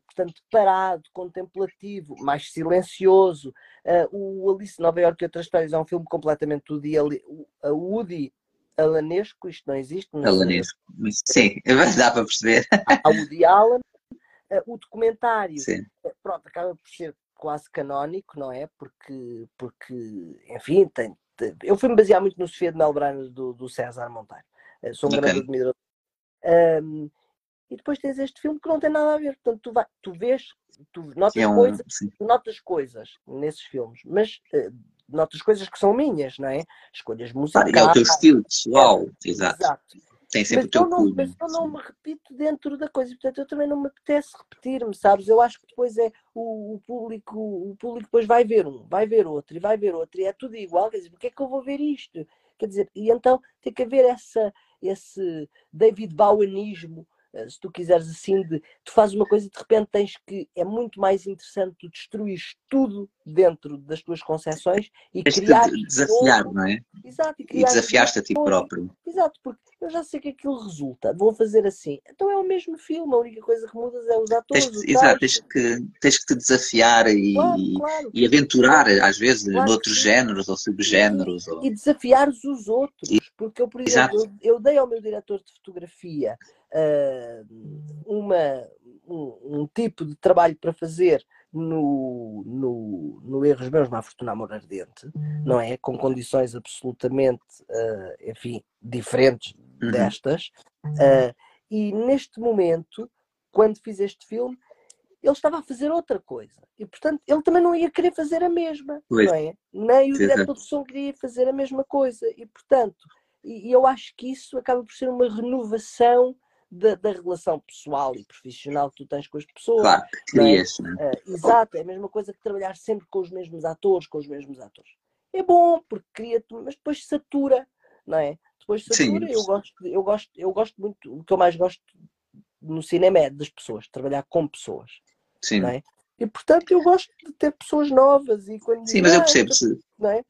Speaker 2: portanto parado, contemplativo, mais silencioso. Uh, o Alice Nova York e outras histórias é um filme completamente Woody, a Woody alanesco, isto não existe. Não
Speaker 3: alanesco, sim, dá para perceber.
Speaker 2: Há o Allen, eh, o documentário, sim. Eh, pronto, acaba por ser quase canónico, não é? Porque, porque enfim, tem, tem eu fui-me basear muito no Sofia de Melbrano do, do César Monteiro. Eh, sou um okay. grande admirador. Um, e depois tens este filme que não tem nada a ver. Portanto, tu, vai, tu vês, tu notas, é um, coisas, notas coisas nesses filmes, mas uh, notas coisas que são minhas, não é? Escolhas musicais.
Speaker 3: é o teu estilo pessoal, é, exato. exato. Tem sempre mas o teu
Speaker 2: não, clube. Mas eu não me repito dentro da coisa, portanto eu também não me apetece repetir-me, sabes? Eu acho que depois é o, o, público, o público depois vai ver um, vai ver outro e vai ver outro e é tudo igual, quer dizer, porque é que eu vou ver isto? Quer dizer, e então tem que haver essa, esse David Bowenismo se tu quiseres assim, de, tu fazes uma coisa e de repente tens que. É muito mais interessante tu destruir tudo dentro das tuas concepções e
Speaker 3: Tens
Speaker 2: criar.
Speaker 3: De desafiar, não é?
Speaker 2: Exato, e,
Speaker 3: e desafiaste a ti próprio.
Speaker 2: Exato, porque eu já sei que aquilo resulta, vou fazer assim. Então é o mesmo filme, a única coisa que mudas é os atores.
Speaker 3: Tens, exato, tens que, tens que te desafiar e, claro, claro. e aventurar, às vezes, claro noutros géneros ou subgéneros.
Speaker 2: E, ou... e desafiar os outros, e, porque eu, por exemplo, eu, eu, dei ao meu diretor de fotografia uh, uma, um, um, tipo de trabalho para fazer no, no, no Erros Meus, na Fortuna Amor Ardente, não é? Com condições absolutamente, uh, enfim, diferentes uhum. destas. Uh, e neste momento, quando fiz este filme, ele estava a fazer outra coisa. E, portanto, ele também não ia querer fazer a mesma, pois. não é? Nem o diretor de som queria fazer a mesma coisa. E, portanto, e, e eu acho que isso acaba por ser uma renovação da, da, relação pessoal e profissional que tu tens com as pessoas.
Speaker 3: Claro, que crias,
Speaker 2: né? Uh, exato, é a mesma coisa que trabalhar sempre com os mesmos atores, com os mesmos atores. É bom, porque cria mas depois satura, não é? Depois satura, Sim. eu gosto, eu gosto, eu gosto muito, o que eu mais gosto no cinema é das pessoas, trabalhar com pessoas. Sim. É? E portanto eu gosto de ter pessoas novas e quando
Speaker 3: Sim, mas eu percebo se, não é?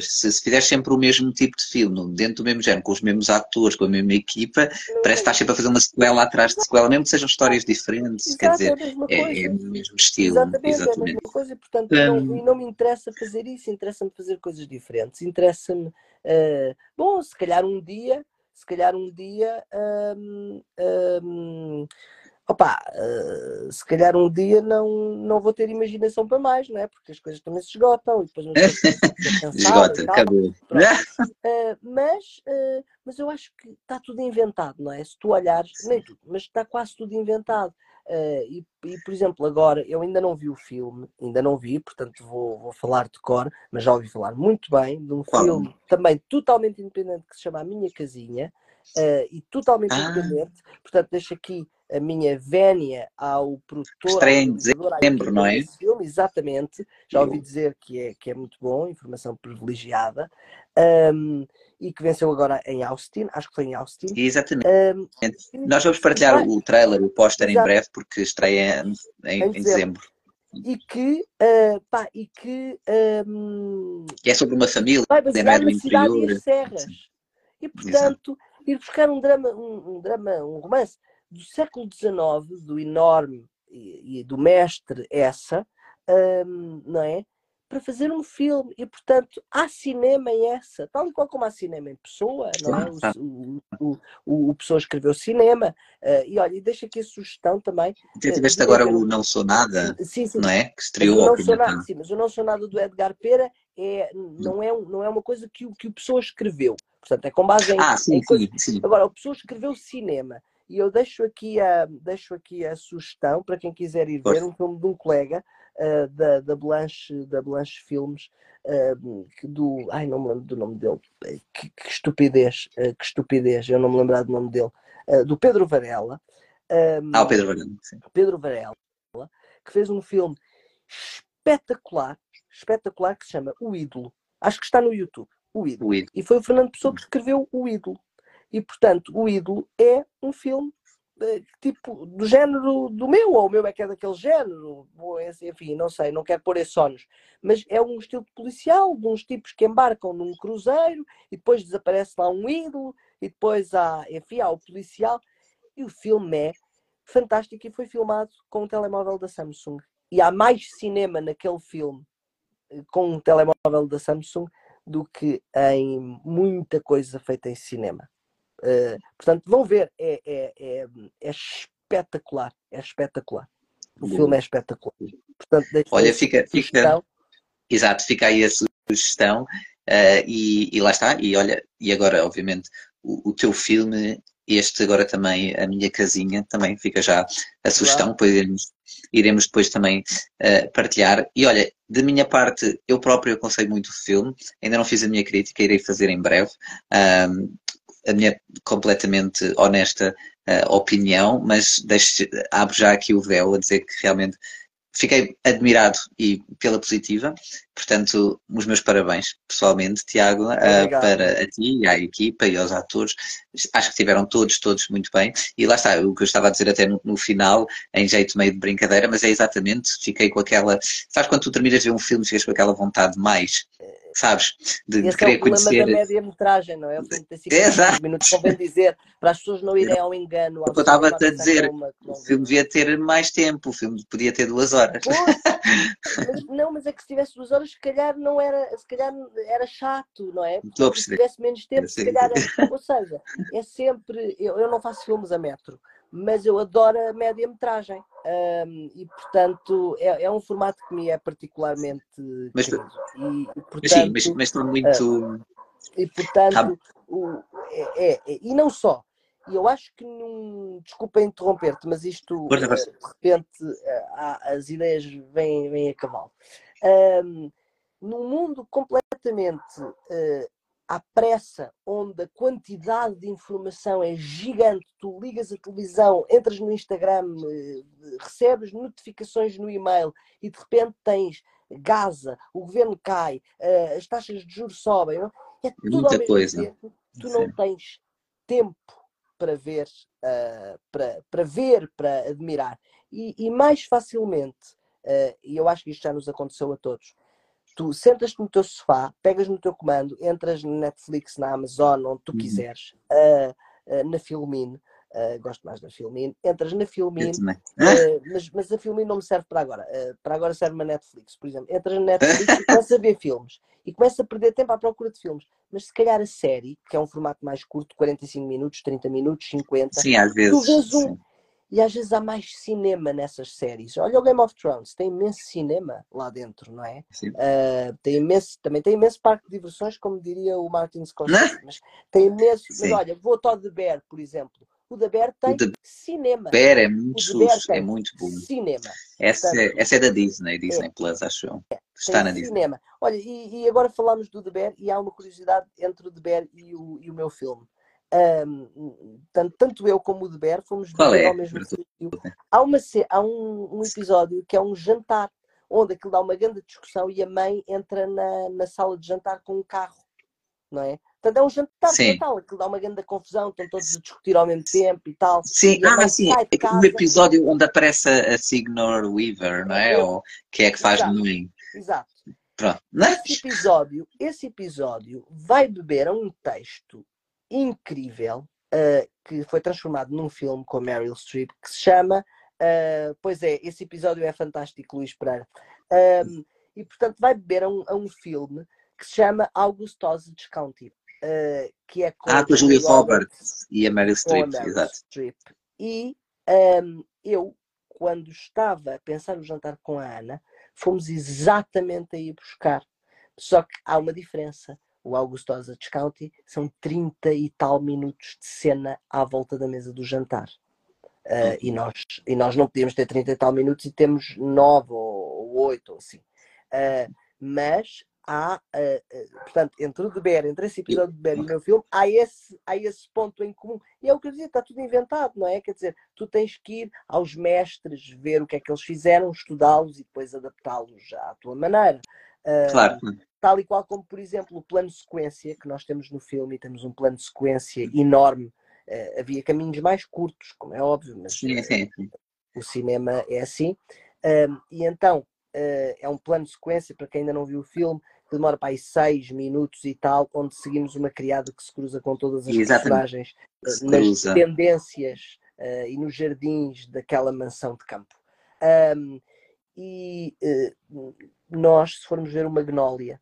Speaker 3: Se, se fizeres sempre o mesmo tipo de filme, dentro do mesmo género, com os mesmos atores, com a mesma equipa, não, parece que estás sempre a fazer uma sequela atrás de sequela, mesmo que sejam histórias diferentes, Exato, quer dizer, é, é, é, o mesmo estilo.
Speaker 2: Exatamente, exatamente. é a mesma coisa, e portanto um... não, e não me interessa fazer isso, interessa-me fazer coisas diferentes, interessa-me, uh, bom, se calhar um dia, se calhar um dia. Um, um, opa, uh, se calhar um dia não, não vou ter imaginação para mais, não é? Porque as coisas também se esgotam e depois não
Speaker 3: Esgota, acabou. Uh,
Speaker 2: mas, uh, mas eu acho que está tudo inventado, não é? Se tu olhares, nem tudo, mas está quase tudo inventado. E, e, por exemplo, agora eu ainda não vi o filme, ainda não vi, portanto vou, vou falar de cor, mas já ouvi falar muito bem de um Qual? filme também totalmente independente que se chama A Minha Casinha, e totalmente
Speaker 1: Ah.
Speaker 2: independente. Portanto, deixo aqui a minha vénia ao produtor,
Speaker 1: Estreia em dezembro, não é?
Speaker 2: filme, exatamente. Já ouvi dizer que é, que é muito bom, informação privilegiada. Um, e que venceu agora em Austin, acho que foi em Austin.
Speaker 1: Exatamente.
Speaker 2: Um,
Speaker 1: Nós vamos partilhar
Speaker 2: vai-
Speaker 1: o trailer, o póster em
Speaker 2: Exato.
Speaker 1: breve, porque estreia em, em
Speaker 2: Em
Speaker 1: dezembro.
Speaker 2: e que, uh, pá, e que um,
Speaker 1: E é sobre uma família,
Speaker 2: vai
Speaker 1: não é
Speaker 2: basear
Speaker 1: do
Speaker 2: cidade e
Speaker 1: interior.
Speaker 2: as serras. E portanto, ir buscar um drama, um, um drama, um romance do século XIX, do enorme e, e do mestre essa, hum, não é? Para fazer um filme. E portanto, há cinema em essa, tal e qual como há cinema em pessoa, não é? O, o, o, o pessoa escreveu cinema. uh, e olha, e deixa aqui a sugestão também.
Speaker 1: Até tiveste
Speaker 2: Eh,
Speaker 1: agora
Speaker 2: diga-
Speaker 1: o Não Sou Nada,
Speaker 2: Sim, sim,
Speaker 1: não é? Que estreou
Speaker 2: o
Speaker 1: ao
Speaker 2: não sou nada, sim, mas o não sou nada do Edgar Pera é, não, é, um- não é uma coisa que o, que o pessoa escreveu. Portanto, é com base em,
Speaker 1: Ah, sim,
Speaker 2: em
Speaker 1: sim, sim.
Speaker 2: Agora, o pessoa escreveu cinema. E eu deixo aqui a, deixo aqui a sugestão para quem quiser ir ver um filme de um colega ah, da, da, Blanche, da Blanche Filmes, que do. Ai, não me lembro do nome dele. Eh, Que, que estupidez, ah, que estupidez, eu não me lembrar do nome dele. Do Pedro Varela.
Speaker 1: Ah, o Pedro Varela, sim.
Speaker 2: Pedro Varela, que fez um filme espetacular, espetacular, que se chama O Ídolo. Acho que está no YouTube. O Ídolo.
Speaker 1: O ídolo.
Speaker 2: E foi o Fernando Pessoa que escreveu O Ídolo. E, portanto, O Ídolo é um filme eh, tipo do género do meu, ou o meu é que é daquele género, ou esse, enfim, não sei, não quero pôr esses sonos, mas é um estilo policial de uns tipos que embarcam num cruzeiro e depois desaparece lá um ídolo e depois há, enfim, há o policial e o filme é fantástico e foi filmado com um telemóvel da Samsung. E há mais cinema naquele filme eh, com um telemóvel da Samsung do que em muita coisa feita em cinema. Eh, portanto, vão ver, é, é, é, é espetacular, é espetacular. O
Speaker 1: Boa.
Speaker 2: filme é espetacular. Portanto,
Speaker 1: Olha, fica- fica-
Speaker 2: sugestão.
Speaker 1: Exato, fica aí a sugestão. eh, e, e lá está. E olha, e agora, obviamente, o, o teu filme, este agora também, A Minha Casinha, também fica já a sugestão, depois iremos, iremos depois também eh, partilhar. E olha, da minha parte, eu próprio aconselho muito o filme, ainda não fiz a minha crítica, irei fazer em breve. A minha completamente honesta eh, opinião, mas deixo, abro já aqui o véu a dizer que realmente fiquei admirado e pela positiva. Portanto, os meus parabéns, pessoalmente, Tiago,
Speaker 2: Obrigado.
Speaker 1: para a ti e à equipa e aos atores. Acho que tiveram todos, todos muito bem. E lá está, o que eu estava a dizer até no, no final, em jeito meio de brincadeira, mas é exatamente, fiquei com aquela. Sabes quando tu terminas de ver um filme, ficas com aquela vontade de mais, sabes? De, de
Speaker 2: é
Speaker 1: querer
Speaker 2: o problema
Speaker 1: conhecer.
Speaker 2: da média-metragem, não é? O filme tem 50
Speaker 1: Exato.
Speaker 2: minutos, convém dizer, para as pessoas não irem ao engano.
Speaker 1: É o eu estava a dizer.
Speaker 2: que é uma-
Speaker 1: O filme devia ter mais tempo, o filme podia ter duas horas.
Speaker 2: Pois, não, mas é que se tivesse duas horas, se calhar não era, se calhar era chato, não é?
Speaker 1: Estou a
Speaker 2: Se
Speaker 1: perceber.
Speaker 2: tivesse menos tempo, se calhar. Ou seja, é sempre. Eu, eu não faço filmes a metro, mas eu adoro a média-metragem. Ahm, e, portanto, é, é um formato que me é particularmente
Speaker 1: Mas-.
Speaker 2: E, e,
Speaker 1: Mas sim,
Speaker 2: portanto,
Speaker 1: mas, mas estou muito.
Speaker 2: e portanto,
Speaker 1: Tá.
Speaker 2: o- é, é- é- e não só. E eu acho que num. Desculpa interromper-te, mas isto
Speaker 1: força.
Speaker 2: eh, de repente eh, as ideias vêm, vêm a cavalo. Ahm, num mundo completamente eh, à pressa, onde a quantidade de informação é gigante, tu ligas a televisão, entras no Instagram, eh, recebes notificações no e-mail e de repente tens Gaza, o governo cai, eh, as taxas de juros sobem, não? é tudo
Speaker 1: muita
Speaker 2: ao mesmo
Speaker 1: coisa.
Speaker 2: tempo. Tu não
Speaker 1: Sim.
Speaker 2: tens tempo para ver, eh, para, para ver, para admirar. E, e mais facilmente, e eu acho que isto já nos aconteceu a todos, tu sentas-te no teu sofá, pegas no teu comando, entras na Netflix, na Amazon, onde tu
Speaker 1: Uhum.
Speaker 2: quiseres, eh, eh, na Filmin, eh, gosto mais da Filmin, entras na Filmin, mas, mas a Filmin não me serve para agora. Para agora serve uma Netflix, por exemplo. Entras na Netflix e começas a ver filmes. E começas a perder tempo à procura de filmes. Mas se calhar a série, que é um formato mais curto, 45 minutos, 30 minutos, 50,
Speaker 1: Sim, às
Speaker 2: tu
Speaker 1: vezes.
Speaker 2: vês um.
Speaker 1: sim.
Speaker 2: E às vezes há mais cinema nessas séries. Olha o Game of Thrones, tem imenso cinema lá dentro, não é? Uh, tem imenso, também tem imenso parque de diversões, como diria o Martin Scorsese. Mas tem imenso. Mas
Speaker 1: Sim.
Speaker 2: olha, vou ao The Bear, por exemplo. O The Bear tem
Speaker 1: The
Speaker 2: cinema.
Speaker 1: Bear é muito susto, é muito bom.
Speaker 2: cinema.
Speaker 1: Essa é,
Speaker 2: Portanto,
Speaker 1: essa é da Disney, Disney Plus, acho eu. Está
Speaker 2: tem
Speaker 1: na Disney.
Speaker 2: cinema. Olha, e, e agora falamos do The Bear e há uma curiosidade entre o The Bear e o, e o meu filme. Um, tanto, tanto, eu como o Deber fomos
Speaker 3: Qual é?
Speaker 2: ao mesmo sítio. Há, uma, há um, um, episódio que é um jantar, onde aquilo dá uma grande discussão e a mãe entra na, na sala de jantar com um carro, não é? Portanto, é um jantar sim. de Natal, aquilo dá uma grande confusão, estão todos a discutir ao mesmo tempo e tal.
Speaker 3: Sim,
Speaker 2: e
Speaker 3: ah, sim, é um episódio onde aparece a Signor Weaver, não é? Ou, que é que faz
Speaker 2: Exato.
Speaker 3: mãe.
Speaker 2: Exato.
Speaker 3: Pronto.
Speaker 2: Esse episódio, esse episódio vai beber a um texto incrível uh, que foi transformado num filme com Meryl Streep que se chama. Uh, pois é, esse episódio é fantástico, Luís Pereira. Um, e portanto vai beber a um, a um, filme que se chama August Osage County, uh, que é com
Speaker 3: ah, com a Julia Roberts e a Meryl Streep, exato.
Speaker 2: E um, eu, quando estava a pensar no jantar com a Ana, fomos exatamente aí buscar. Só que há uma diferença. O Augusto County são 30 e tal minutos de cena à volta da mesa do jantar. Uh, e, nós, e nós não podíamos ter 30 e tal minutos e temos 9 ou 8 ou assim. Uh, mas há, uh, portanto, entre o de Bear, entre esse episódio de Bear e o meu filme, há esse, há esse ponto em comum. E é o que eu dizia, está tudo inventado, não é? Quer dizer, tu tens que ir aos mestres, ver o que é que eles fizeram, estudá-los e depois adaptá-los à tua maneira.
Speaker 3: Claro.
Speaker 2: Tal e qual como, por exemplo, o plano de sequência que nós temos no filme, e temos um plano de sequência enorme. Uh, havia caminhos mais curtos, como é óbvio, mas
Speaker 3: sim, sim.
Speaker 2: o cinema é assim. Uh, e então, uh, é um plano de sequência, para quem ainda não viu o filme, que demora para aí seis minutos e tal, onde seguimos uma criada que se cruza com todas as
Speaker 3: Exatamente.
Speaker 2: personagens nas tendências e nos jardins daquela mansão de campo. Um, e nós, se formos ver o Magnólia,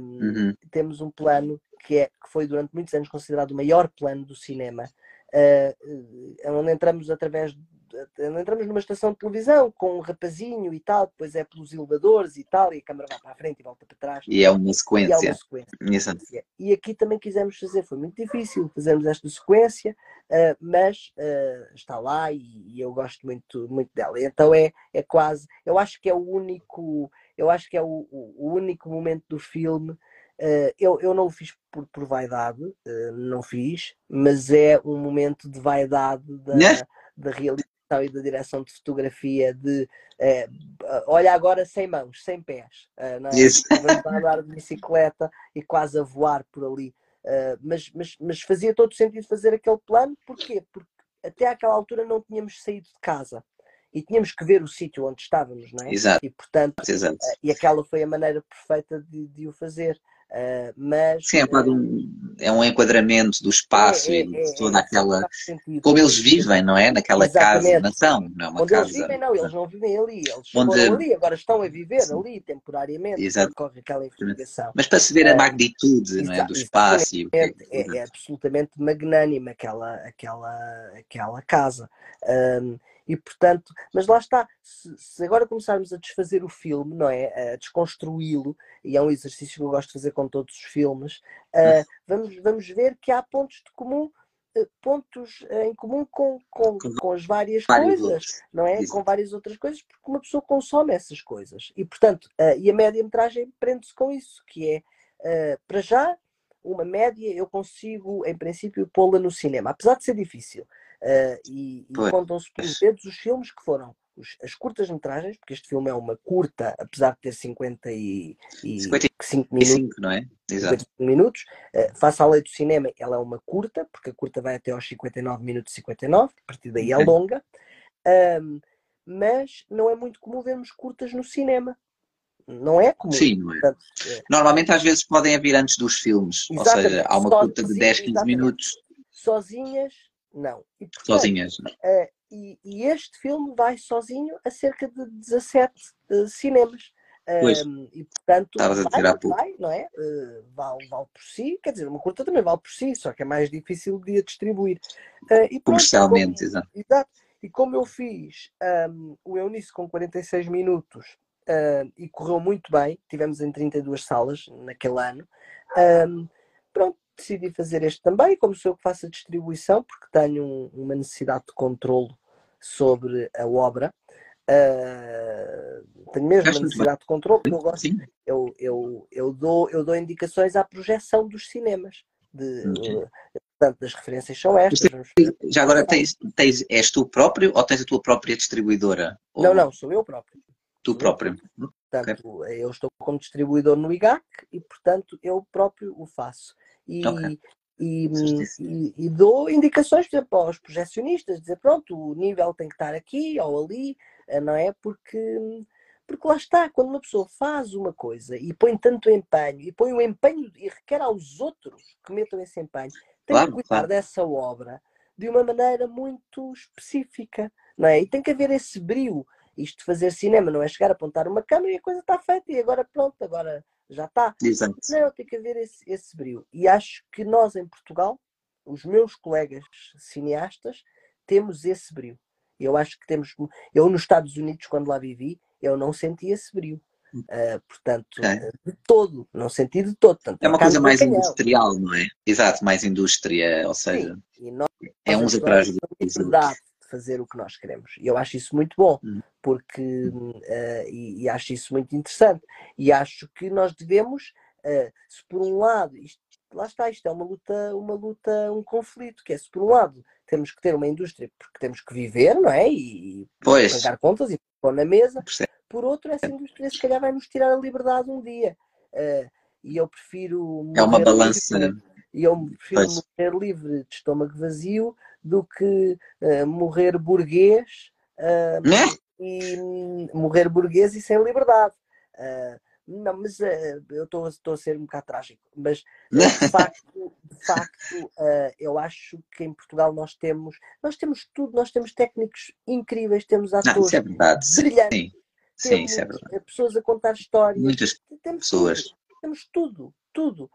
Speaker 2: um,
Speaker 3: uhum.
Speaker 2: temos um plano que, é, que foi durante muitos anos considerado o maior plano do cinema, uh, onde entramos através entramos numa estação de televisão com um rapazinho e tal, depois é pelos elevadores e tal, e a câmera vai para a frente e volta para trás.
Speaker 3: E é uma sequência.
Speaker 2: E, é uma sequência. e aqui também quisemos fazer, foi muito difícil fazermos esta sequência, uh, mas uh, está lá e, e, eu gosto muito, muito dela. Então é, é quase, eu acho que é o único, eu acho que é o, o único momento do filme. Uh, eu, eu não o fiz por, por vaidade, não fiz, mas é um momento de vaidade da,
Speaker 3: né?
Speaker 2: da realidade e da direção de fotografia de é, olha agora sem mãos, sem pés, uh, não é? Vamos andar de bicicleta e quase a voar por ali. Uh, mas, mas, mas fazia todo sentido fazer aquele plano, porquê? Porque até àquela altura não tínhamos saído de casa e tínhamos que ver o sítio onde estávamos, não é?
Speaker 3: Exato.
Speaker 2: E portanto,
Speaker 3: Exato.
Speaker 2: E aquela foi a maneira perfeita de, de o fazer. Uh, mas
Speaker 3: Sim, é, um, é um enquadramento do espaço
Speaker 2: é, é,
Speaker 3: e de
Speaker 2: é,
Speaker 3: toda aquela. Como eles vivem, não é? Naquela
Speaker 2: Exatamente.
Speaker 3: casa, nação, não é uma
Speaker 2: onde
Speaker 3: casa.
Speaker 2: eles vivem, não, eles não vivem ali, eles
Speaker 3: Onde-
Speaker 2: ali, agora estão a viver
Speaker 3: Sim.
Speaker 2: ali temporariamente,
Speaker 3: Exato.
Speaker 2: corre aquela investigação.
Speaker 3: Mas para se ver a
Speaker 2: É,
Speaker 3: magnitude não é? do espaço e é
Speaker 2: É, é absolutamente magnânima aquela, aquela, aquela casa. E portanto, mas lá está, se, se agora começarmos a desfazer o filme, não é? A desconstruí-lo, e é um exercício que eu gosto de fazer com todos os filmes, ah, vamos, vamos ver que há pontos de comum, eh, pontos eh, em comum com, com,
Speaker 3: Com
Speaker 2: as várias
Speaker 3: vários
Speaker 2: coisas
Speaker 3: outros.
Speaker 2: não é?
Speaker 3: Exato.
Speaker 2: Com várias outras coisas, porque uma pessoa consome essas coisas. E, portanto, eh, e a média-metragem prende-se com isso, que é, eh, para já, uma média eu consigo, em princípio, pô-la no cinema, apesar de ser difícil. Eh, e e contam-se pelos dedos os filmes que foram os- as curtas-metragens, porque este filme é uma curta, apesar de ter 50 e, e 5 minutos,
Speaker 3: 55, não é? Exato.
Speaker 2: 55 minutos. Uh, face à lei do cinema, ela é uma curta, porque a curta vai até aos 59 minutos e 59, a partir daí é longa. Um, mas não é muito comum vermos curtas no cinema. Não é comum.
Speaker 3: Sim, não é?
Speaker 2: Portanto, eh,
Speaker 3: Normalmente às vezes podem vir antes dos filmes, ou
Speaker 2: Exatamente.
Speaker 3: seja, há uma curta de
Speaker 2: sim,
Speaker 3: 10, 15
Speaker 2: exatamente.
Speaker 3: minutos
Speaker 2: sozinhas, não. E, portanto,
Speaker 3: sozinhas.
Speaker 2: eh, e, e este filme vai sozinho a cerca de 17 eh, cinemas.
Speaker 3: Pois.
Speaker 2: E portanto, vai,
Speaker 3: pouco.
Speaker 2: vai, não é? Uh, vale, vale por si, quer dizer, uma curta também vale por si, só que é mais difícil de a distribuir. Uh,
Speaker 3: Comercialmente, exato.
Speaker 2: Exato. E como eu fiz um, o Eunice com 46 minutos uh, e correu muito bem, tivemos em 32 salas naquele ano, um, pronto, decidi fazer este também, como sou eu que faço a distribuição, porque tenho um- uma necessidade de controlo sobre a obra. Uh, tenho mesmo
Speaker 3: muito
Speaker 2: necessidade de controle, porque eu gosto eu, eu, eu, dou, eu dou indicações à projeção dos cinemas. De, uh, Portanto, as referências são estas.
Speaker 3: Já agora tens, tens, és tu próprio ou tens a tua própria distribuidora?
Speaker 2: Não, ou... não, sou eu próprio.
Speaker 3: Tu próprio.
Speaker 2: Portanto, okay. eu estou como distribuidor no IGAC e, portanto, eu próprio o faço. E, okay. e, e, e, dou indicações, por exemplo, aos projecionistas, dizer, pronto, o nível tem que estar aqui ou ali, eh, não é? Porque, porque lá está, quando uma pessoa faz uma coisa e põe tanto empenho, e põe o empenho e requer aos outros que metam esse empenho, tem claro, que cuidar claro. dessa obra de uma maneira muito específica, não é? E tem que haver esse brilho. Isto de fazer cinema não é chegar a apontar uma câmera e a coisa está feita e agora pronto, agora já está.
Speaker 3: Exato.
Speaker 2: Não, tem que haver esse, esse brilho. E acho que nós em Portugal, os meus colegas cineastas, temos esse brilho. Eu acho que temos. Eu nos Estados Unidos, quando lá vivi, eu não senti esse brilho. Uh, portanto, é. de todo, não senti de todo.
Speaker 3: é uma coisa mais industrial, não é? Exato, mais indústria, ou seja,
Speaker 2: nós,
Speaker 3: é uns atrás do
Speaker 2: outros fazer o que nós queremos. E eu acho isso muito bom, hum. porque uh, e, e, acho isso muito interessante. E acho que nós devemos, uh, se por um lado, isto, lá está, isto é uma luta, uma luta, um conflito, que é se por um lado temos que ter uma indústria porque temos que viver, não é? E, e pagar contas e pôr na mesa. Por outro, essa indústria se calhar vai nos tirar a liberdade um dia. Uh, e eu prefiro.
Speaker 3: É uma balança.
Speaker 2: E eu prefiro pois. morrer livre de estômago vazio do que uh, morrer burguês uh,
Speaker 3: né?
Speaker 2: e morrer burguês e sem liberdade. Uh, não, mas eu estou a ser um bocado trágico, mas de facto, de facto eu acho que em Portugal nós temos, nós temos tudo, nós temos técnicos incríveis, temos atores
Speaker 3: não, é brilhantes, Sim. Sim, isso é verdade.
Speaker 2: pessoas a contar histórias,
Speaker 3: muitas
Speaker 2: temos
Speaker 3: pessoas.
Speaker 2: Tudo, temos tudo, tudo.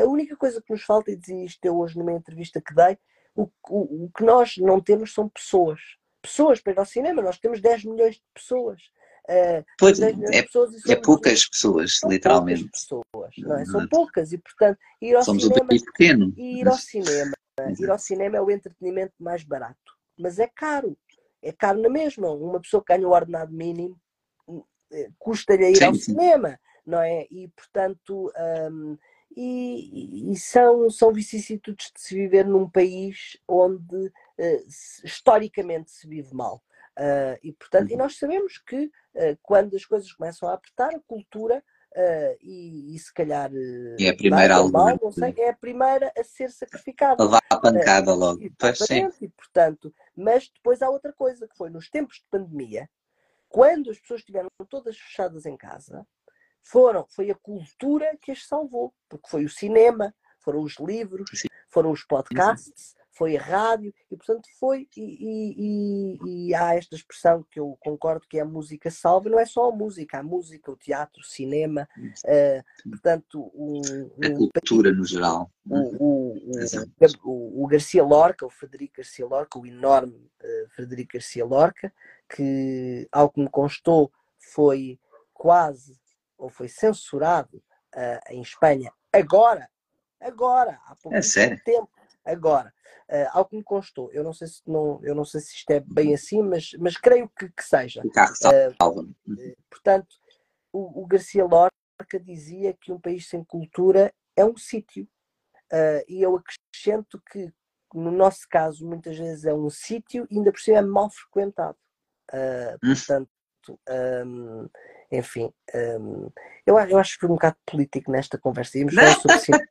Speaker 2: a única coisa que nos falta, e dizia isto eu hoje numa entrevista que dei, o, o, o que nós não temos são pessoas. Pessoas para ir ao cinema, nós temos 10 milhões de pessoas. Uh,
Speaker 3: pois, é, pessoas é poucas pessoas, literalmente.
Speaker 2: Poucas pessoas, não é? São poucas e, portanto, ir ao
Speaker 3: Somos
Speaker 2: cinema.
Speaker 3: Um país pequeno.
Speaker 2: Ir ao cinema. ir ao cinema é o entretenimento mais barato. Mas é caro. É caro na mesma. Uma pessoa que ganha o ordenado mínimo eh, custa-lhe ir sim, ao sim. cinema, não é? E, portanto, um, e, e, são, são vicissitudes de se viver num país onde uh, historicamente se vive mal. Uh, e, portanto, e uhum. nós sabemos que uh, quando as coisas começam a apertar, a cultura, e, e, se calhar.
Speaker 3: é a primeira
Speaker 2: mal, sei, é a primeira a ser sacrificada.
Speaker 3: Levar a pancada logo.
Speaker 2: e, portanto, mas depois há outra coisa, que foi nos tempos de pandemia, quando as pessoas estiveram todas fechadas em casa, foram, foi a cultura que as salvou, porque foi o cinema, foram os livros, Sim. foram os podcasts, foi a rádio, e portanto foi, e, e, e, há esta expressão que eu concordo que é a música salva, não é só a música, a música, o teatro, o cinema, uh, portanto um,
Speaker 3: um, a cultura no geral.
Speaker 2: O, o, o, o, Garcia Lorca, o Frederico Garcia Lorca, o enorme uh, Frederico Garcia Lorca, que ao que me constou foi quase ou foi censurado uh, em Espanha agora, agora, há pouco
Speaker 3: é
Speaker 2: tempo, agora. Uh, ao que me constou, eu não sei se não, eu não sei se isto é bem assim, mas, mas creio que, que seja. Uh, portanto, o, o, Garcia Lorca dizia que um país sem cultura é um sítio. E eu acrescento que, no nosso caso, muitas vezes é um sítio e ainda por cima é mal frequentado. Uh, portanto, um, enfim, um, eu, eu acho que foi um bocado político nesta conversa. Íamos falar sobre cinema.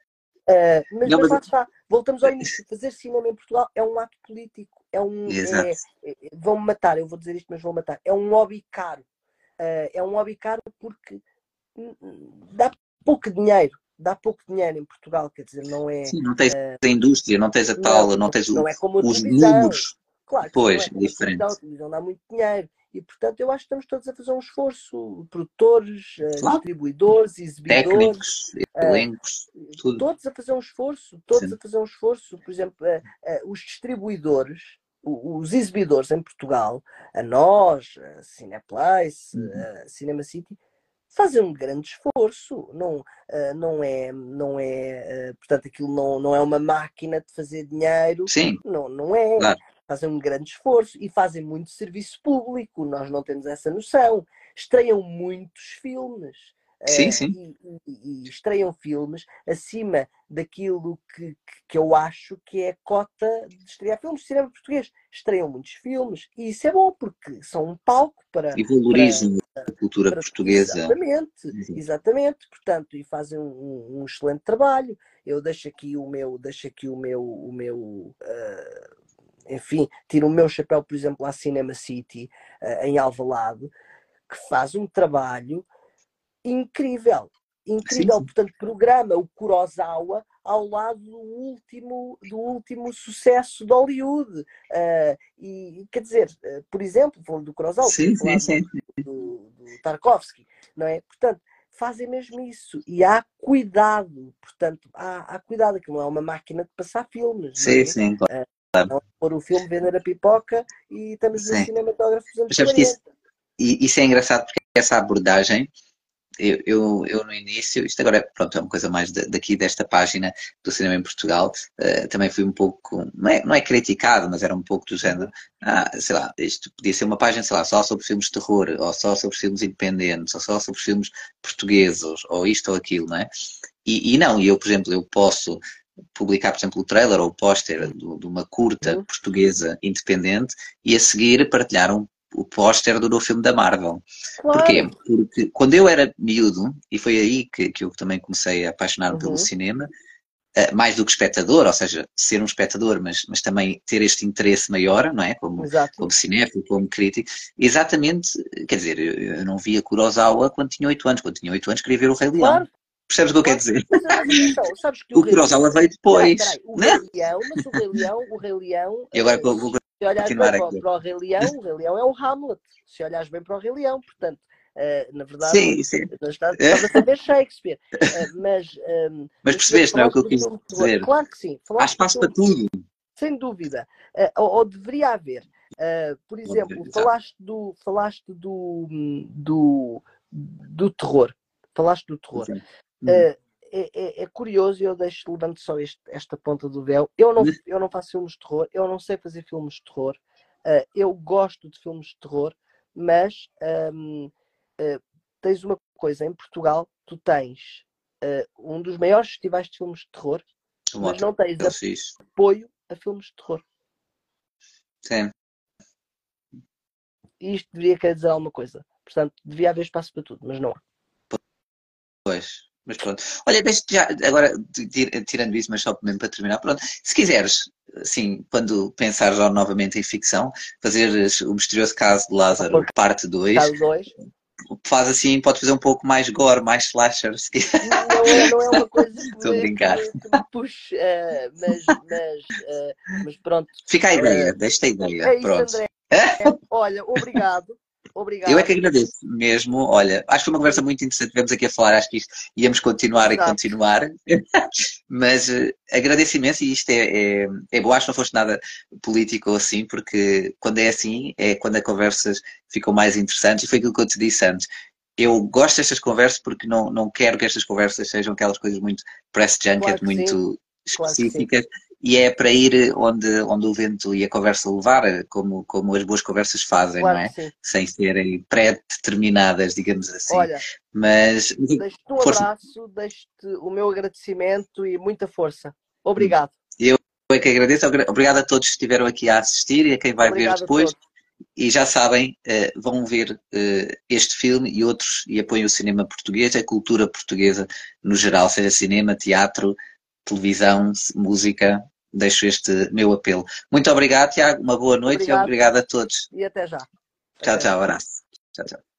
Speaker 2: Uh, mas, não, mas, lá está, voltamos ao início. Fazer cinema em Portugal é um ato político. É um. É, é, vão-me matar, eu vou dizer isto, mas vão matar. É um hobby caro. Uh, é um hobby caro porque dá pouco dinheiro. Dá pouco dinheiro em Portugal, quer dizer, não é.
Speaker 3: Sim, não tens uh, a indústria, não tens a tal, não, não tens não o, é como os números.
Speaker 2: Claro,
Speaker 3: pois,
Speaker 2: é
Speaker 3: diferente.
Speaker 2: A televisão dá muito dinheiro. E, portanto, eu acho que estamos todos a fazer um esforço, produtores, eh, claro. distribuidores, exibidores,
Speaker 3: técnicos, eh, elencos,
Speaker 2: uh, todos a fazer um esforço, todos Sim. a fazer um esforço. Por exemplo, uh, os distribuidores, os exibidores em Portugal, a nós, a Cineplace, uhum. a Cinema City, fazem um grande esforço. Não, não é, não é, portanto, aquilo não, não é uma máquina de fazer dinheiro.
Speaker 3: Sim.
Speaker 2: Não, não é.
Speaker 3: Claro
Speaker 2: fazem um grande esforço e fazem muito serviço público, nós não temos essa noção. Estreiam muitos filmes.
Speaker 3: Sim, uh, sim.
Speaker 2: E, e, e, estreiam filmes acima daquilo que, que eu acho que é a cota de estrear filmes de cinema português. Estreiam muitos filmes e isso é bom porque são um palco para.
Speaker 1: E valorizam para, a cultura para, portuguesa.
Speaker 2: Exatamente, uhum. exatamente. Portanto, e fazem um, um, excelente trabalho. Eu deixo aqui o meu, deixo aqui o meu, o meu. Uh, enfim, tiro o meu chapéu, por exemplo, à Cinema City, uh, em Alvalade, que faz um trabalho incrível. Incrível, sim, sim. portanto, programa o Kurosawa ao lado do último, do último sucesso de Hollywood. Uh, e, quer dizer, uh, por exemplo, falando do Kurosawa,
Speaker 1: sim, sim.
Speaker 2: Do, do, Tarkovsky, não é? Portanto, fazem mesmo isso. E há cuidado, portanto, há, há cuidado, que não é uma máquina de passar filmes.
Speaker 1: Sim,
Speaker 2: é?
Speaker 1: sim,
Speaker 2: claro. Uh, pôr o filme, vender a pipoca e estamos no cinematógrafo dos anos
Speaker 1: isso, e isso é engraçado porque essa abordagem eu, eu, eu, no início, isto agora pronto, é uma coisa mais daqui desta página do cinema em Portugal, uh, também fui um pouco, não é, não é criticado, mas era um pouco do género, ah, sei lá, isto podia ser uma página, sei lá, só sobre filmes de terror, ou só sobre filmes independentes, ou só sobre filmes portugueses, ou isto ou aquilo, não é? E, e não, eu, por exemplo, eu posso publicar, por exemplo, o trailer ou o póster de uma curta uhum. portuguesa independente e a seguir partilhar um o póster do novo filme da Marvel. Claro. Porquê? Porque quando eu era miúdo, e foi aí que, que eu também comecei a apaixonar uhum. pelo cinema, uh, mais do que espectador, ou seja, ser um espectador, mas, mas também ter este interesse maior, não é? Como, como cinéfilo, como crítico. Exatamente, quer dizer, eu, eu não via Kurosawa quando tinha 8 anos. Quando tinha 8 anos queria ver o Rei Leão. Claro. Percebes o que eu quero dizer?
Speaker 2: Então, sabes que o,
Speaker 1: o Kurosawa veio depois.
Speaker 2: o Rei Leão, mas o Rei Leão, o Rei Leão.
Speaker 1: E agora vou, vou
Speaker 2: se olhares bem para, para, o Rei Leão, o Rei Leão é o Hamlet. Se olhares bem para o Rei Leão, portanto, uh, na verdade,
Speaker 1: sim, sim.
Speaker 2: estás a saber Shakespeare. Uh, mas, um,
Speaker 1: mas percebeste, não é o que eu quis dizer?
Speaker 2: Claro que sim.
Speaker 1: Há espaço para tudo.
Speaker 2: Sem dúvida. Uh, ou, ou, deveria haver. por exemplo, falaste do, falaste do, do, do terror. Falaste do terror. Uh, é, é, é, curioso e eu deixo, levanto só este, esta ponta do véu. Eu não, eu não faço filmes de terror, eu não sei fazer filmes de terror. Uh, eu gosto de filmes de terror, mas um, uh, ah, tens uma coisa, em Portugal tu tens uh, um dos maiores festivais de filmes de terror, mas não tens apoio a filmes de terror.
Speaker 1: Sim.
Speaker 2: E isto deveria querer dizer alguma coisa. Portanto, devia haver espaço para tudo, mas não há.
Speaker 1: Pois, mas pronto. Olha, deixa já, agora, tirando isso, mas só mesmo para terminar, pronto. Se quiseres, assim, quando pensares já novamente em ficção, fazer o misterioso caso de Lázaro, parte 2.
Speaker 2: Caso 2.
Speaker 1: Faz assim, pode fazer um pouco mais gore, mais slasher. Se
Speaker 2: não, é, não é uma coisa que,
Speaker 1: Estou a brincar.
Speaker 2: que, que me puxe, uh, mas, mas, uh, mas pronto.
Speaker 1: Fica a ideia, uh, deixa a ideia. É isso, pronto.
Speaker 2: André. Olha, obrigado. Obrigado.
Speaker 1: Eu é que agradeço mesmo. Olha, acho que foi uma conversa muito interessante. Tivemos aqui a falar, acho que isto íamos continuar Exato. e continuar. Mas uh, agradeço imenso e isto é, é, é bom. Acho que não foste nada político ou assim, porque quando é assim é quando as conversas ficam mais interessantes. E foi aquilo que eu te disse antes. Eu gosto destas conversas porque não, não quero que estas conversas sejam aquelas coisas muito press junket, claro muito sim. específicas. Claro e é para ir onde, onde o vento e a conversa levar, como, como as boas conversas fazem,
Speaker 2: claro
Speaker 1: não é?
Speaker 2: Sim.
Speaker 1: Sem serem pré-determinadas, digamos assim.
Speaker 2: Olha,
Speaker 1: mas
Speaker 2: deixo-te um força. abraço, deixo-te o meu agradecimento e muita força. Obrigado.
Speaker 1: Eu é que agradeço, obrigado a todos que estiveram aqui a assistir e a quem vai Obrigado ver depois. E já sabem, eh, vão ver eh, este filme e outros e apoiem o cinema português, a cultura portuguesa no geral, seja cinema, teatro, televisão, música, deixo este meu apelo. Muito obrigado, Tiago, uma boa noite obrigado. e obrigado a todos.
Speaker 2: E até já.
Speaker 1: Tchau, tchau, abraço. Tchau, tchau.